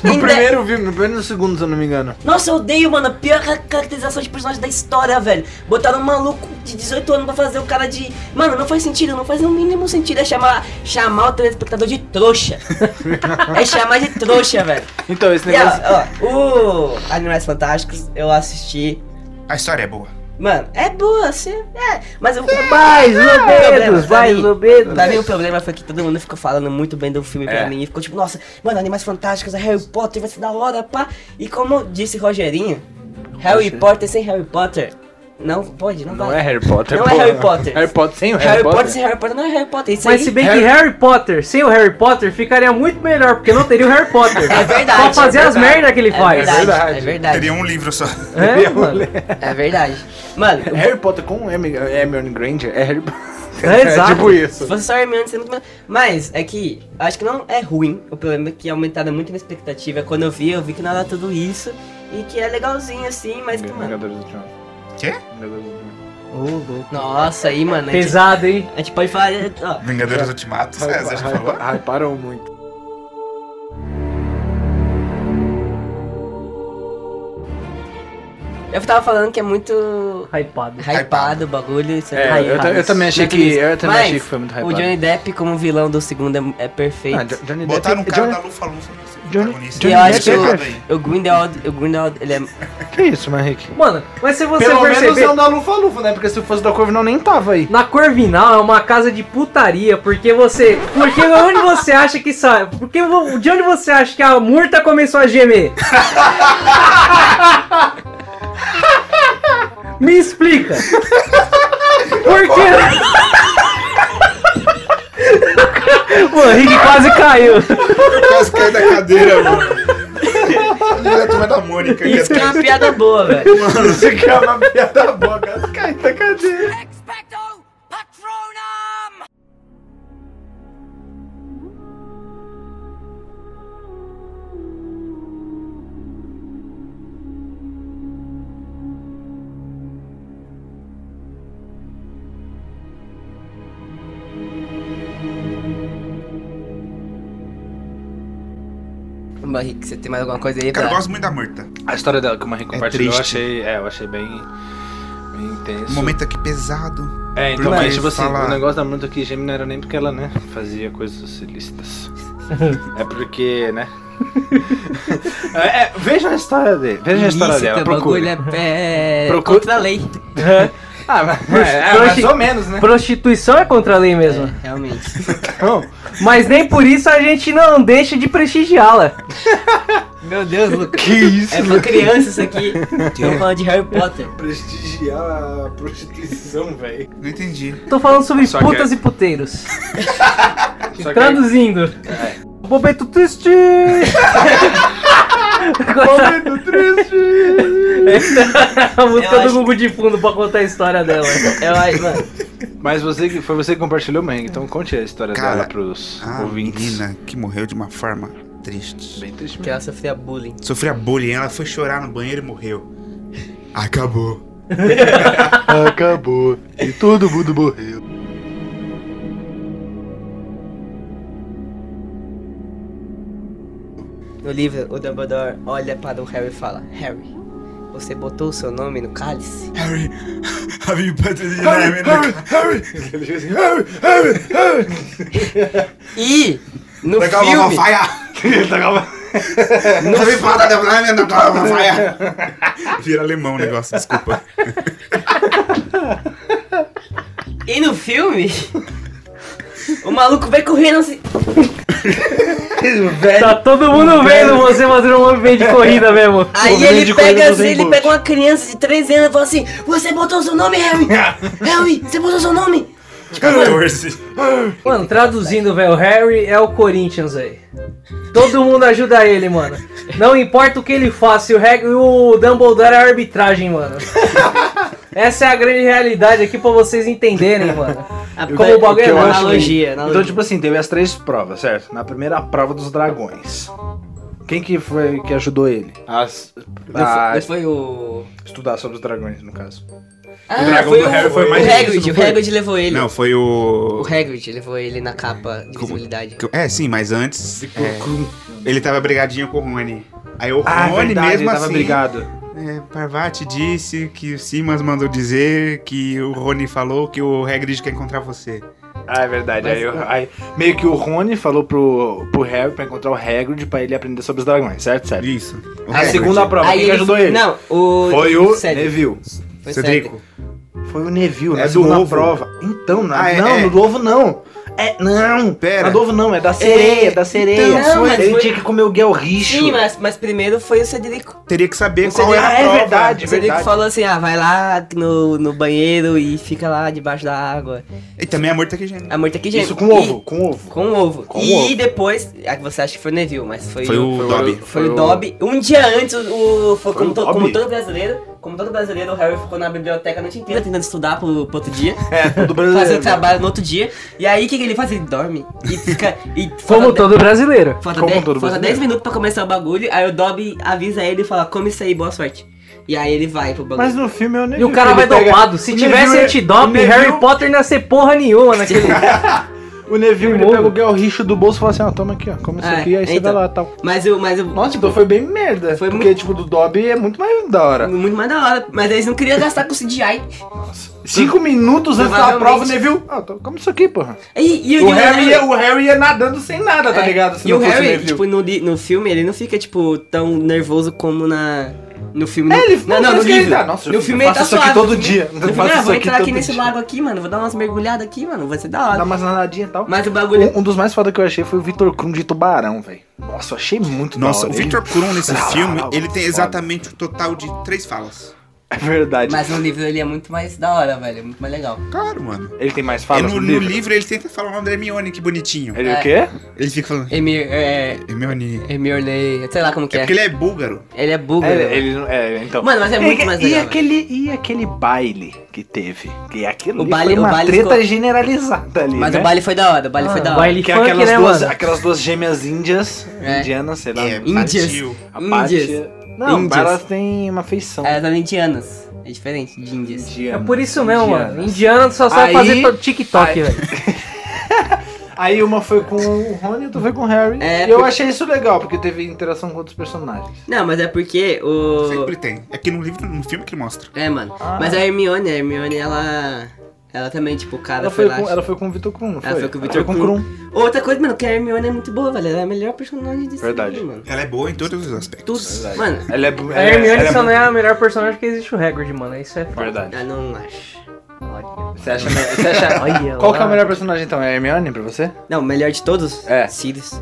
No primeiro filme, no primeiro e no segundo, se eu não me engano. Nossa, eu odeio, mano. A pior ca- caracterização de personagem da história, velho. Botaram um maluco de 18 anos pra fazer o cara de. Mano, não faz sentido, não faz no mínimo sentido. É chamar, chamar o telespectador de trouxa. é chamar de trouxa, velho. Então, esse E, negócio. ó, ó, o Animais Fantásticos eu assisti. A história é boa. Mano, é boa, assim. É, mas eu. Mais problema lobedos, pra mais mim- lobedos. Pra mim o problema foi que todo mundo ficou falando muito bem do filme pra É. mim. E ficou tipo, nossa, mano, Animais Fantásticos, é Harry Potter, vai ser da hora, pá. E como disse Rogerinho, Harry Potter sem Harry Potter. Não pode, não, Não vai. é Harry Potter. Não é porra. Harry Potter. Harry Potter sem o Harry, Harry, Potter. Potter. sem Harry Potter não é Harry Potter. Isso Mas aí, se bem Harry- que Harry Potter sem o Harry Potter ficaria muito melhor, porque não teria o Harry Potter. É verdade, Pra fazer é as verdade. merda que ele é faz. verdade, verdade. É verdade. Teria um livro só. É, mano. É verdade. Mano, Harry Potter com Herm- Hermione Granger é Harry Potter. É, exato. tipo isso. Se fosse só Hermione, seria muito melhor. Mas é que acho que não é ruim. O problema é que aumentaram muito a minha expectativa. Quando eu vi, eu vi que não era tudo isso. E que é legalzinho assim, mas que, mano. Ultimato. Quê? Ultimato. Nossa, aí, mano. Gente, Pesado, hein? a gente pode falar. Ó, Vingadores Ultimatos. É, você já falou? Hyparam muito. eu tava falando que é muito Hypado. hypado o bagulho. isso É, hypado. eu, ta- eu também achei que, eu também Mas achei que foi muito O hypado. Johnny Depp como vilão do segundo é, é perfeito. Ah, Jo- Johnny Botaram um Depp- cara Johnny- da Lufa Lufa Johnny- Johnny eu acho Depp que é aí. o, o Grindelwald, o Grindelwald, ele é... Que isso, Henrique? Mano, mas se você Pelo perceber... menos é um da Lufa Lufa, né? Porque se fosse da Corvinal nem tava aí. Na Corvinal é uma casa de putaria, porque você. Porque onde você acha que sabe? Porque de onde você acha que a murta começou a gemer? Me explica! Por quê? O Rick quase caiu. Quase caiu da cadeira, mano. Ele é a turma da Mônica. que Isso que é uma piada boa, velho. Mano, você quer uma piada boa, cara. Cai da cadeira. Vamos, Rick, você tem mais alguma coisa aí Cara, eu pra... gosto muito da Murta. A história dela que o Henrique compartilhou, eu triste. achei, é, eu achei bem, bem intenso. Um momento aqui pesado. É, então, mas tipo assim, fala- o negócio da Bruta que gêmea não era nem porque ela, né, fazia coisas ilícitas. é porque, né? é, é, vejam a história dele, vejam a história dela, procure. bagulho é, é Procure- contra a lei. Ah, mas, é, é, mais ou menos, né? Prostituição é contra a lei mesmo. É, realmente. Mas nem por isso a gente não deixa de prestigiá-la. Meu Deus, Lucas. que isso? É pra criança isso aqui. Estamos falando de Harry Potter. Prestigiar a prostituição, velho. Não entendi. Tô falando sobre Só que putas é- e puteiros. Só que Traduzindo. Bobeto triste! Momento triste. a música Eu do acho- Gugu de fundo pra contar a história dela. Eu acho, mano. Mas você, que- foi você que compartilhou, Meng, então conte a história Cara, dela pros A ouvintes. menina que morreu de uma forma triste. Bem triste Que mesmo. ela sofria bullying. Sofria bullying, ela foi chorar no banheiro e morreu. Acabou. Acabou. E todo mundo morreu. No livro, o Dumbledore olha para o Harry e fala: Harry, você botou o seu nome no cálice? Harry, have you put it in Harry, Harry, Harry, E no Legal, filme, Harry, fire. Vira alemão o negócio, desculpa. e no filme, o maluco vem correndo assim. Tá todo mundo vendo você fazendo um movimento de corrida mesmo. Aí ele pega assim, ele pega uma criança de 13 anos e fala assim: Você botou seu nome, Harry? Harry, você botou seu nome? 14. Mano, traduzindo, velho, o Harry é o Corinthians, velho. Todo mundo ajuda ele, mano. Não importa o que ele faça, o, Hag- o Dumbledore é a arbitragem, mano. Essa é a grande realidade aqui pra vocês entenderem, mano. Como o bagulho que é massa. acho- analogia, Então, analogia. tipo assim, teve as três provas, certo? Na primeira prova dos dragões. Quem que foi que ajudou ele? As, Não a foi, não foi o. estudar sobre os dragões, no caso. Ah, dragão foi do o, Harry foi mais o Hagrid, o foi? Hagrid levou ele. Não, foi o. O Hagrid levou ele na capa de visibilidade. É, sim, mas antes. é, ele tava brigadinho com o Rony. Aí o Ah, Rony verdade, mesmo ele tava assim. brigado. É, Parvati disse que o Simas mandou dizer que o Rony falou que o Hagrid quer encontrar você. Ah, é verdade. Mas- Aí, eu- aí meio que o Rony falou pro, pro Harry pra encontrar o Hagrid pra ele aprender sobre os dragões, certo? Certo. Isso. O A Hagrid. segunda prova, quem que ele ajudou ele? Não, o. Foi o Sério. Neville. Foi Cedrico. Foi o Neville, É na do segunda ovo. prova. Então, na, Ah, é- não, é. no do ovo não. É, não, Pera. Na do ovo não, é da sereia, da sereia. então, Não, mas ele foi- tinha que comer o Guel Richo. Sim, mas, mas primeiro foi o Cedrico. Teria que saber O qual Cedrico- era a Ah, é prova. verdade. O Cedrico verdade. falou assim, ah, vai lá no, no banheiro e fica lá debaixo da água. E também a morta que gêmeo. Amor, tá aqui, gente. Isso com ovo, com ovo. Com ovo. Com e ovo. depois, a que você acha que foi o Neville, mas foi, Foi o Dobby. Foi o Dobby. Um dia antes, o, o- foi Foi como, o to- como todo brasileiro, como todo brasileiro, o Harry ficou na biblioteca a noite inteira tentando estudar pro, pro outro dia. É, todo Fazer brasileiro. o trabalho no outro dia. E aí, o que, que ele faz? Ele dorme. E fica. E Como todo brasileiro. de- Falta como 10 todo falta brasileiro. 10 minutos pra começar o bagulho. Aí o Dobby avisa ele e fala: Come isso aí, boa sorte. E aí ele vai pro bagulho. Mas no filme é o E o cara vai pega- dopado. Se tivesse Neville- Harry Potter não ia ser porra nenhuma naquele. O Neville ele pega o Guel Richo do bolso e fala assim: ó, toma aqui, ó, come isso É, aqui, aí você então. vai lá e tal. Mas o. Mas o Nossa, então foi bem merda. Foi porque, muito- tipo, do Dobby é muito mais da hora. Muito mais da hora. Mas eles não queriam gastar com CGI. Cinco minutos antes da prova, o Neville. Ah, então come isso aqui, porra. E, e O Harry, ia, o Harry ia nadando sem nada, tá É, ligado? Se e não o fosse Harry, Neville. tipo, no, no filme, ele não fica, tipo, tão nervoso como na. No filme. É, no- ele- não, não, no ele livro. tá, nossa, no eu filme ele faço tá isso aqui suave. todo no dia, eu No filme, ah, vou aqui entrar aqui todo nesse dia. lago aqui, mano. Vou dar umas mergulhadas aqui, mano. Vai ser da hora. Dá umas nadadinhas e tal. Mas o bagulho. Um, um dos mais foda que eu achei foi o Vitor Krum de Tubarão, velho. Nossa, eu achei muito Nossa, da o. Victor Krum nesse Ah, filme, ele tem exatamente o total de três falas. É verdade. Mas no livro ele é muito mais da hora, velho. É muito mais legal. Claro, mano. Ele tem mais falas no, no, no livro? livro ele tenta falar o nome da Hermione, que bonitinho. Ele É. o quê? Ele fica falando Emir. É. Hermione. Hermione. Sei lá como que É é. porque ele é búlgaro. Ele é búlgaro. É, ele, não- é, então. Mano, mas é muito e, mais e legal, aquele E aquele baile que teve? Que aquilo O baile- foi uma o baile treta ficou- generalizada ali, Mas né? o baile foi da hora. O baile foi da hora. baile Que é funk, aquelas, né, duas, mano? aquelas duas gêmeas índias, É. indianas, sei lá. É, Índias. a Índias. Não, Índias. elas têm uma feição. Elas são indianas. É diferente de índias. É indiana. por isso mesmo, mano. Indianas. Indiano só sabe Aí- fazer to- TikTok, Aí- velho. Aí uma foi com o Rony e outra foi com o Harry. É, e eu porque- achei isso legal, porque teve interação com outros personagens. Não, mas é porque o. Sempre tem. É que no livro, no filme que mostra. É, mano. Ah. Mas a Hermione, a Hermione, ela. Ela também, tipo, o cara Ela foi, foi, lá. com, ela foi com o Vitor Krum, não foi? Ela foi com o foi Krum. Outra coisa, mano, que a Hermione é muito boa, velho. Ela é a melhor personagem desse Verdade. livro, mano. Ela é boa em todos os aspectos. Tudo. Mano, Ela é, A Hermione ela só é não é a melhor personagem que existe o Hagrid, mano. Isso é foda. Verdade. eu não acho. Olha. Você acha, você acha Olha Qual que é o melhor personagem então? É a Hermione pra você? Não, o melhor de todos? É. Sirius.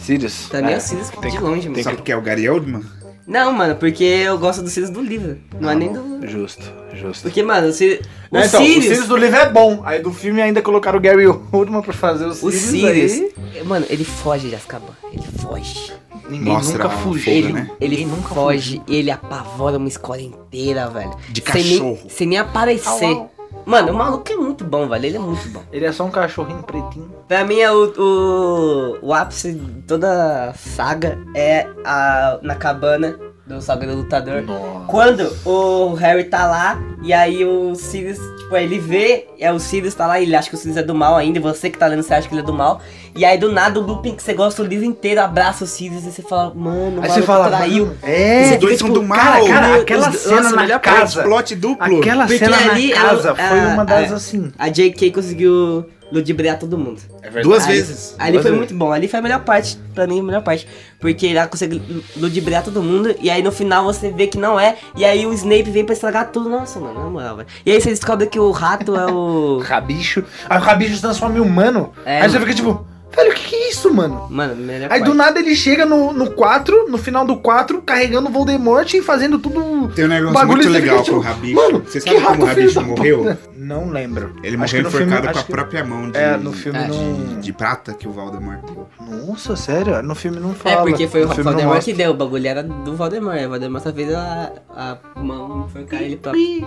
Sirius? Pra mim é É. o Sirius Tem de longe, mano. Só porque é o Gary Oldman? Não, mano, porque eu gosto do Sirius do livro. Não Ah, é nem bom. do. Justo, justo. Porque, mano, o Sirius. O Não, então, o Sirius. Sirius do livro é bom. Aí do filme ainda colocaram o Gary Oldman pra fazer o O Sirius. Sirius. aí Mano, ele foge de Azkaban. Ele foge. ninguém Mostra nunca fugiu. Ele, né? ele nunca foge e ele apavora uma escola inteira, velho. De Sem nem- cachorro. Sem nem aparecer. Au, au. Mano, o maluco é muito bom, velho. Ele é muito bom. Ele é só um cachorrinho pretinho. Pra mim, é o, o, o ápice de toda a saga é a, na cabana do Saga do Lutador. Nossa. Quando o Harry tá lá e aí o Sirius, tipo, ele vê, é o Sirius tá lá ele acha que o Sirius é do mal ainda, e você que tá lendo, você acha que ele é do mal. E aí do nada o Lupin, que você gosta o livro inteiro, abraça o Sirius e você fala, mano, o Aí você fala, traiu. é, Os dois são do mal. Cara, cara, Meu, aquela os- cena nossa, na melhor casa. Plot duplo. Aquela Porque cena ali na ela- casa foi a- uma das a- assim. A J.K. conseguiu ludibriar todo mundo. Duas Ali- vezes. Ali Duas foi vezes. muito bom. Ali foi a melhor parte. Pra mim, a melhor parte. Porque ela consegue ludibriar todo mundo. E aí no final você vê que não é. E aí o Snape vem pra estragar tudo. Nossa, mano, na moral, velho. E aí você descobre que o rato é o. Rabicho. Aí o rabicho se transforma em humano. É, aí você fica tipo, velho, o que, que é isso, mano? Mano, melhor Aí parte. do nada ele chega no, no 4, no final do 4, carregando o Voldemort e fazendo tudo. Tem um negócio bagulho muito legal com o tipo, Rabicho. Mano, Você que sabe como o Rabicho da morreu? Não lembro. Ele Acho morreu no filme- enforcado com a que- própria mão de, É, no filme É. não. de prata que o Voldemort deu. Nossa, sério? No filme não É, fala. porque foi o mostra. que deu. O bagulho era do Voldemort. O Voldemort só fez a, a mão enforcar ele próprio.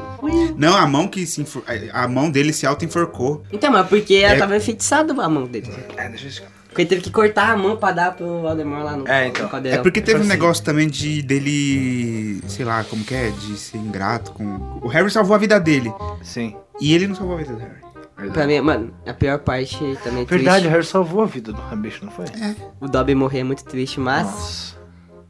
Não, a mão que se enfor... a mão dele se auto-enforcou. Então, mas porque ela É. tava enfeitiçada a mão dele. É, deixa eu Porque ele teve que cortar a mão pra dar pro Voldemort lá no, É, então. no É porque teve um assim. negócio também de dele, sei lá, como que é, de ser ingrato com o Harry salvou a vida dele Sim. e ele não salvou a vida do Harry. Pra mim, mano, a pior parte também é Verdade, o triste. Harry salvou a vida do Rabicho, não foi? O Dobby morrer é muito triste, mas Nossa.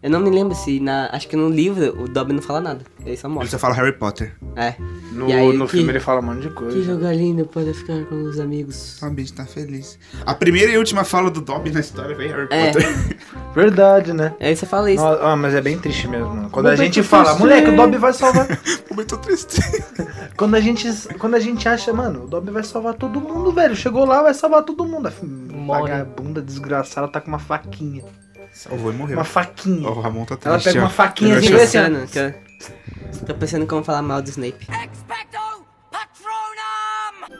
Eu não me lembro se na. Acho que no livro o Dobby não fala nada. Ele só Ele mostra. só fala Harry Potter. É. No, aí, no que- filme ele fala um monte de Que coisa. jogar lindo para ficar com os amigos. O bicho tá feliz. A primeira e última fala do Dobby na história foi Harry É. Potter. Verdade, né? Aí você fala isso. Ah, mas é bem triste mesmo. mano. Quando a Momento gente fala, triste. moleque, o Dobby vai salvar. Momento triste. Quando a gente, quando a gente acha, mano, o Dobby vai salvar todo mundo, velho. Chegou lá, vai salvar todo mundo. A Morre. Vagabunda desgraçada tá com uma faquinha. Salvou e morreu. Uma faquinha. O Ramon tá Ela triste. pega ó. uma faquinha ó. pensando, que eu- Tô pensando como falar mal do Snape. Expecto Patronum!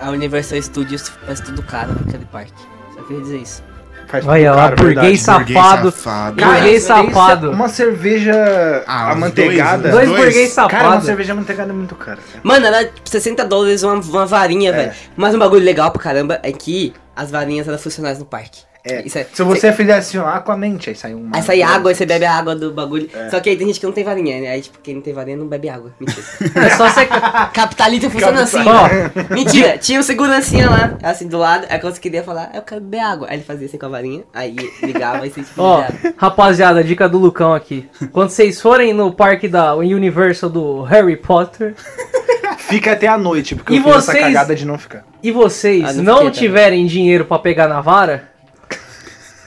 A Universal Studios faz tudo caro naquele parque. Só queria dizer isso. Faz Olha lá, burguês safado. Burguês safado. Uma cerveja Ah, amanteigada. dois, Dois Dois. burguês Cara, uma safados. cerveja amanteigada é muito cara. cara. Mano, era tipo 60 dólares uma, uma varinha, velho. Mas um bagulho legal pra caramba é que as varinhas eram funcionais no parque. É. Isso é- Se você fizer assim, ó, Aquamente, aí sai uma. Aí sai água, aí você bebe a água do bagulho. Só que aí tem gente que não tem varinha, né? Aí, tipo, quem não tem varinha não bebe água. Mentira. É só você. Capitalismo funciona assim. Ó, Mentira, tinha um segurancinha lá, assim, do lado. Aí quando você queria falar, eu quero beber água. Aí ele fazia assim com a varinha, aí ligava e você tipo, Ó, rapaziada, dica do Lucão aqui. Quando vocês forem no parque da Universal do Harry Potter Fica até a noite, porque E eu fiz essa vocês- cagada de não ficar. e vocês Ah, não não, tiverem dinheiro pra pegar na vara,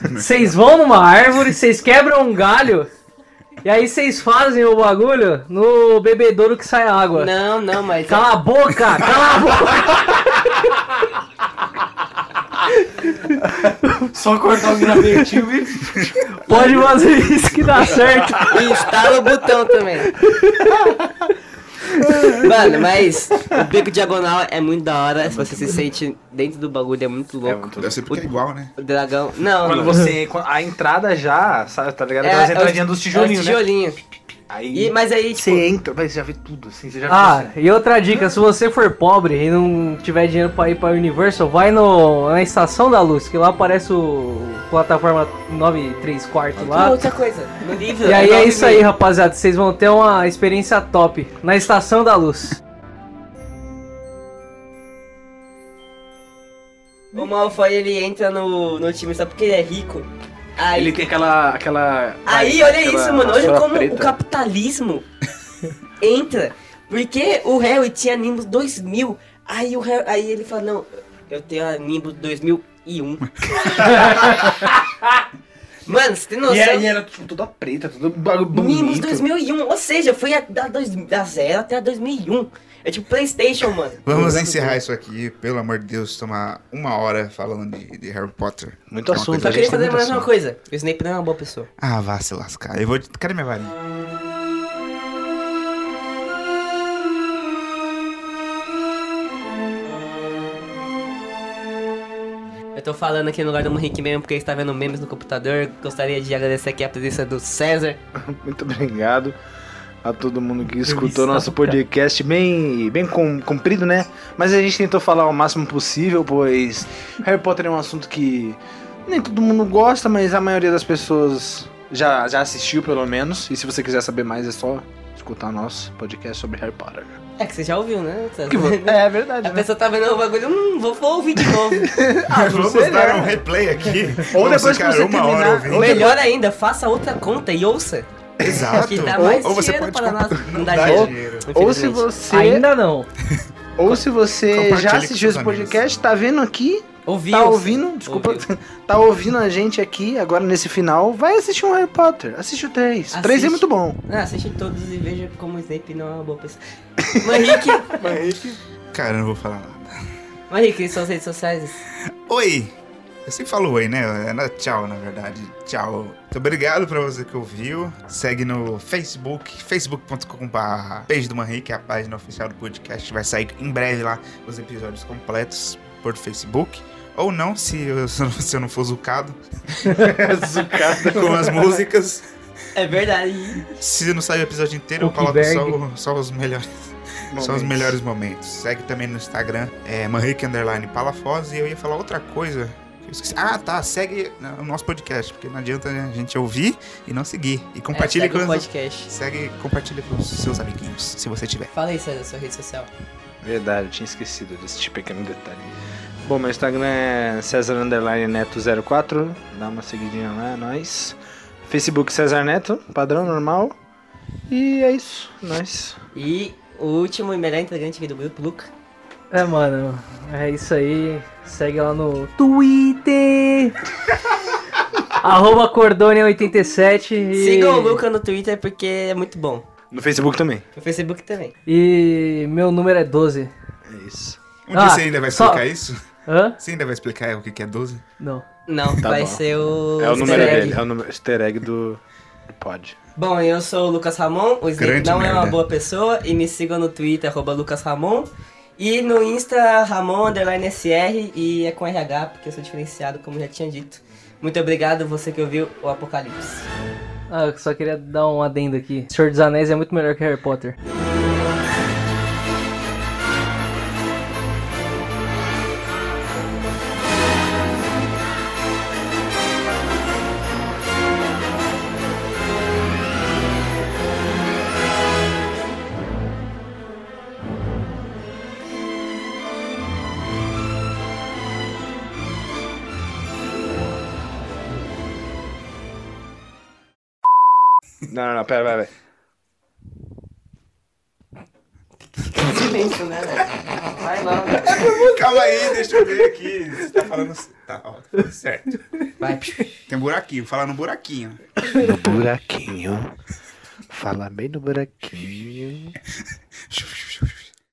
vocês vão numa árvore, vocês quebram um galho e aí vocês fazem o bagulho no bebedouro que sai água. Não, não, mas. Cala a boca! Cala a boca! Só cortar o gravetivo e. Pode fazer isso que dá certo. E instala o botão também. Mano, mas o beco diagonal é muito da hora. Se você se sente dentro do bagulho, é muito louco. Deve ser porque é igual, né? O dragão. Não, Quando não. você. A entrada já, sabe, tá ligado? É, Aquelas é entradinhas dos tijolinhos, é os né? Aí. E, mas aí, tipo. Você entra, você já vê tudo, assim, você já Ah, vê. e outra dica, se você for pobre e não tiver dinheiro pra ir pra Universal, vai no, na Estação da Luz, que lá aparece o plataforma 9 e 3 quartos Ah, lá. outra coisa. No livro. E aí é nove isso aí, rapaziada. Vocês vão ter uma experiência top na Estação da Luz. O Malfoy ele entra no, no time só porque ele é rico. Aí, Ele tem aquela. aquela aí olha aquela isso, mano. Olha como preta. o capitalismo entra. Porque o Harry tinha Nimbus 2000. Aí, o Harry, aí ele fala: Não, eu tenho a Nimbus 2001. mano, você tem noção? E aí era tipo, toda preta, tudo bagulho Nimbus bonito. 2001, ou seja, foi a, da, dois, da 0 até a 2001. É tipo PlayStation, mano. Vamos encerrar isso aqui, pelo amor de Deus, tomar uma hora falando de, de Harry Potter. Muito é assunto, Só queria que fazer mais uma coisa: o Snape não é uma boa pessoa. Ah, vá se lascar. Eu vou. Cadê minha varinha? Eu tô falando aqui no lugar do Henrique mesmo porque está vendo memes no computador. Gostaria de agradecer aqui a presença do César. Muito obrigado a todo mundo que escutou nosso podcast bem, bem com- comprido, né? Mas a gente tentou falar o máximo possível, pois Harry Potter é um assunto que nem todo mundo gosta, mas a maioria das pessoas já, já assistiu pelo menos. E se você quiser saber mais, é só escutar nosso podcast sobre Harry Potter. É que você já ouviu, né? Vo- é verdade, A né? pessoa tá vendo o bagulho, hum, vou, vou ouvir de novo. Ah, vamos você, dar né? um replay aqui. Ou depois que você uma terminar- ouvindo. Melhor ainda, faça outra conta e ouça. Exato. Que dá Ou- mais ou você dinheiro pode para nós. Não dá dinheiro. dinheiro. Ou se você, Ainda não. ou se você já assistiu esse amigos. podcast, tá vendo aqui, Ouviu. tá ouvindo, desculpa, Ouviu. tá ouvindo a gente aqui agora nesse final, vai assistir um Harry Potter. Assiste o 3. O 3 é muito bom. Ah, assiste todos e veja como o Snape não é uma boa pessoa. Henrique, Cara, eu não vou falar nada. Henrique, suas redes sociais. Oi! Eu sempre falo oi, né? É na- Tchau, na verdade. Tchau. Muito obrigado pra você que ouviu. Segue no Facebook, facebook.com.br page do Manri, que é a página oficial do podcast. Vai sair em breve lá os episódios completos por Facebook. Ou não, se eu, se eu não for zucado com as músicas. É verdade. Se não sair o episódio inteiro, eu coloco só, o- só os melhores. São os melhores momentos. Segue também no Instagram, é Manrique Underline Palafoz. E eu ia falar outra coisa. Ah, tá. Segue o nosso podcast, porque não adianta a gente ouvir e não seguir. E compartilhe é, com o os. podcast. Segue e compartilha com os seus amiguinhos, se você tiver. Fala aí, César, sua rede social. Verdade, eu tinha esquecido desse pequeno detalhe. Bom, meu Instagram é César Underline Neto 04. Dá uma seguidinha lá, é nóis. Facebook César Neto, padrão normal. E é isso, nós. E o último e melhor integrante aqui do grupo, Luca. É, mano, é isso aí. Segue lá no Twitter. Arroba Cordônia87. E... Sigam o Luca no Twitter porque é muito bom. No Facebook também. No Facebook também. E meu número é 12. É isso. Um dia Ah, você ainda vai só- explicar isso? Hã? Você ainda vai explicar o que é 12? Não. Não, Tá vai bom. ser o. É o número egg. dele, é o número, easter egg do, do pod. Bom, eu sou o Lucas Ramon, o Snake Grande não é uma merda. boa pessoa, e me sigam no Twitter, arroba Lucas Ramon. E no Insta, Ramon, underline SR, e é com RH, porque eu sou diferenciado, como já tinha dito. Muito obrigado, você que ouviu o Apocalipse. Ah, eu só queria dar um adendo aqui. Senhor dos Anéis é muito melhor que Harry Potter. Não, não, não, pera, vai, vai. Silêncio, né, velho? Vai lá, velho. Calma aí, deixa eu ver aqui. Você tá falando. Tá, ó, tá certo. Vai. Tem um buraquinho, fala no buraquinho. No buraquinho. Fala bem no buraquinho.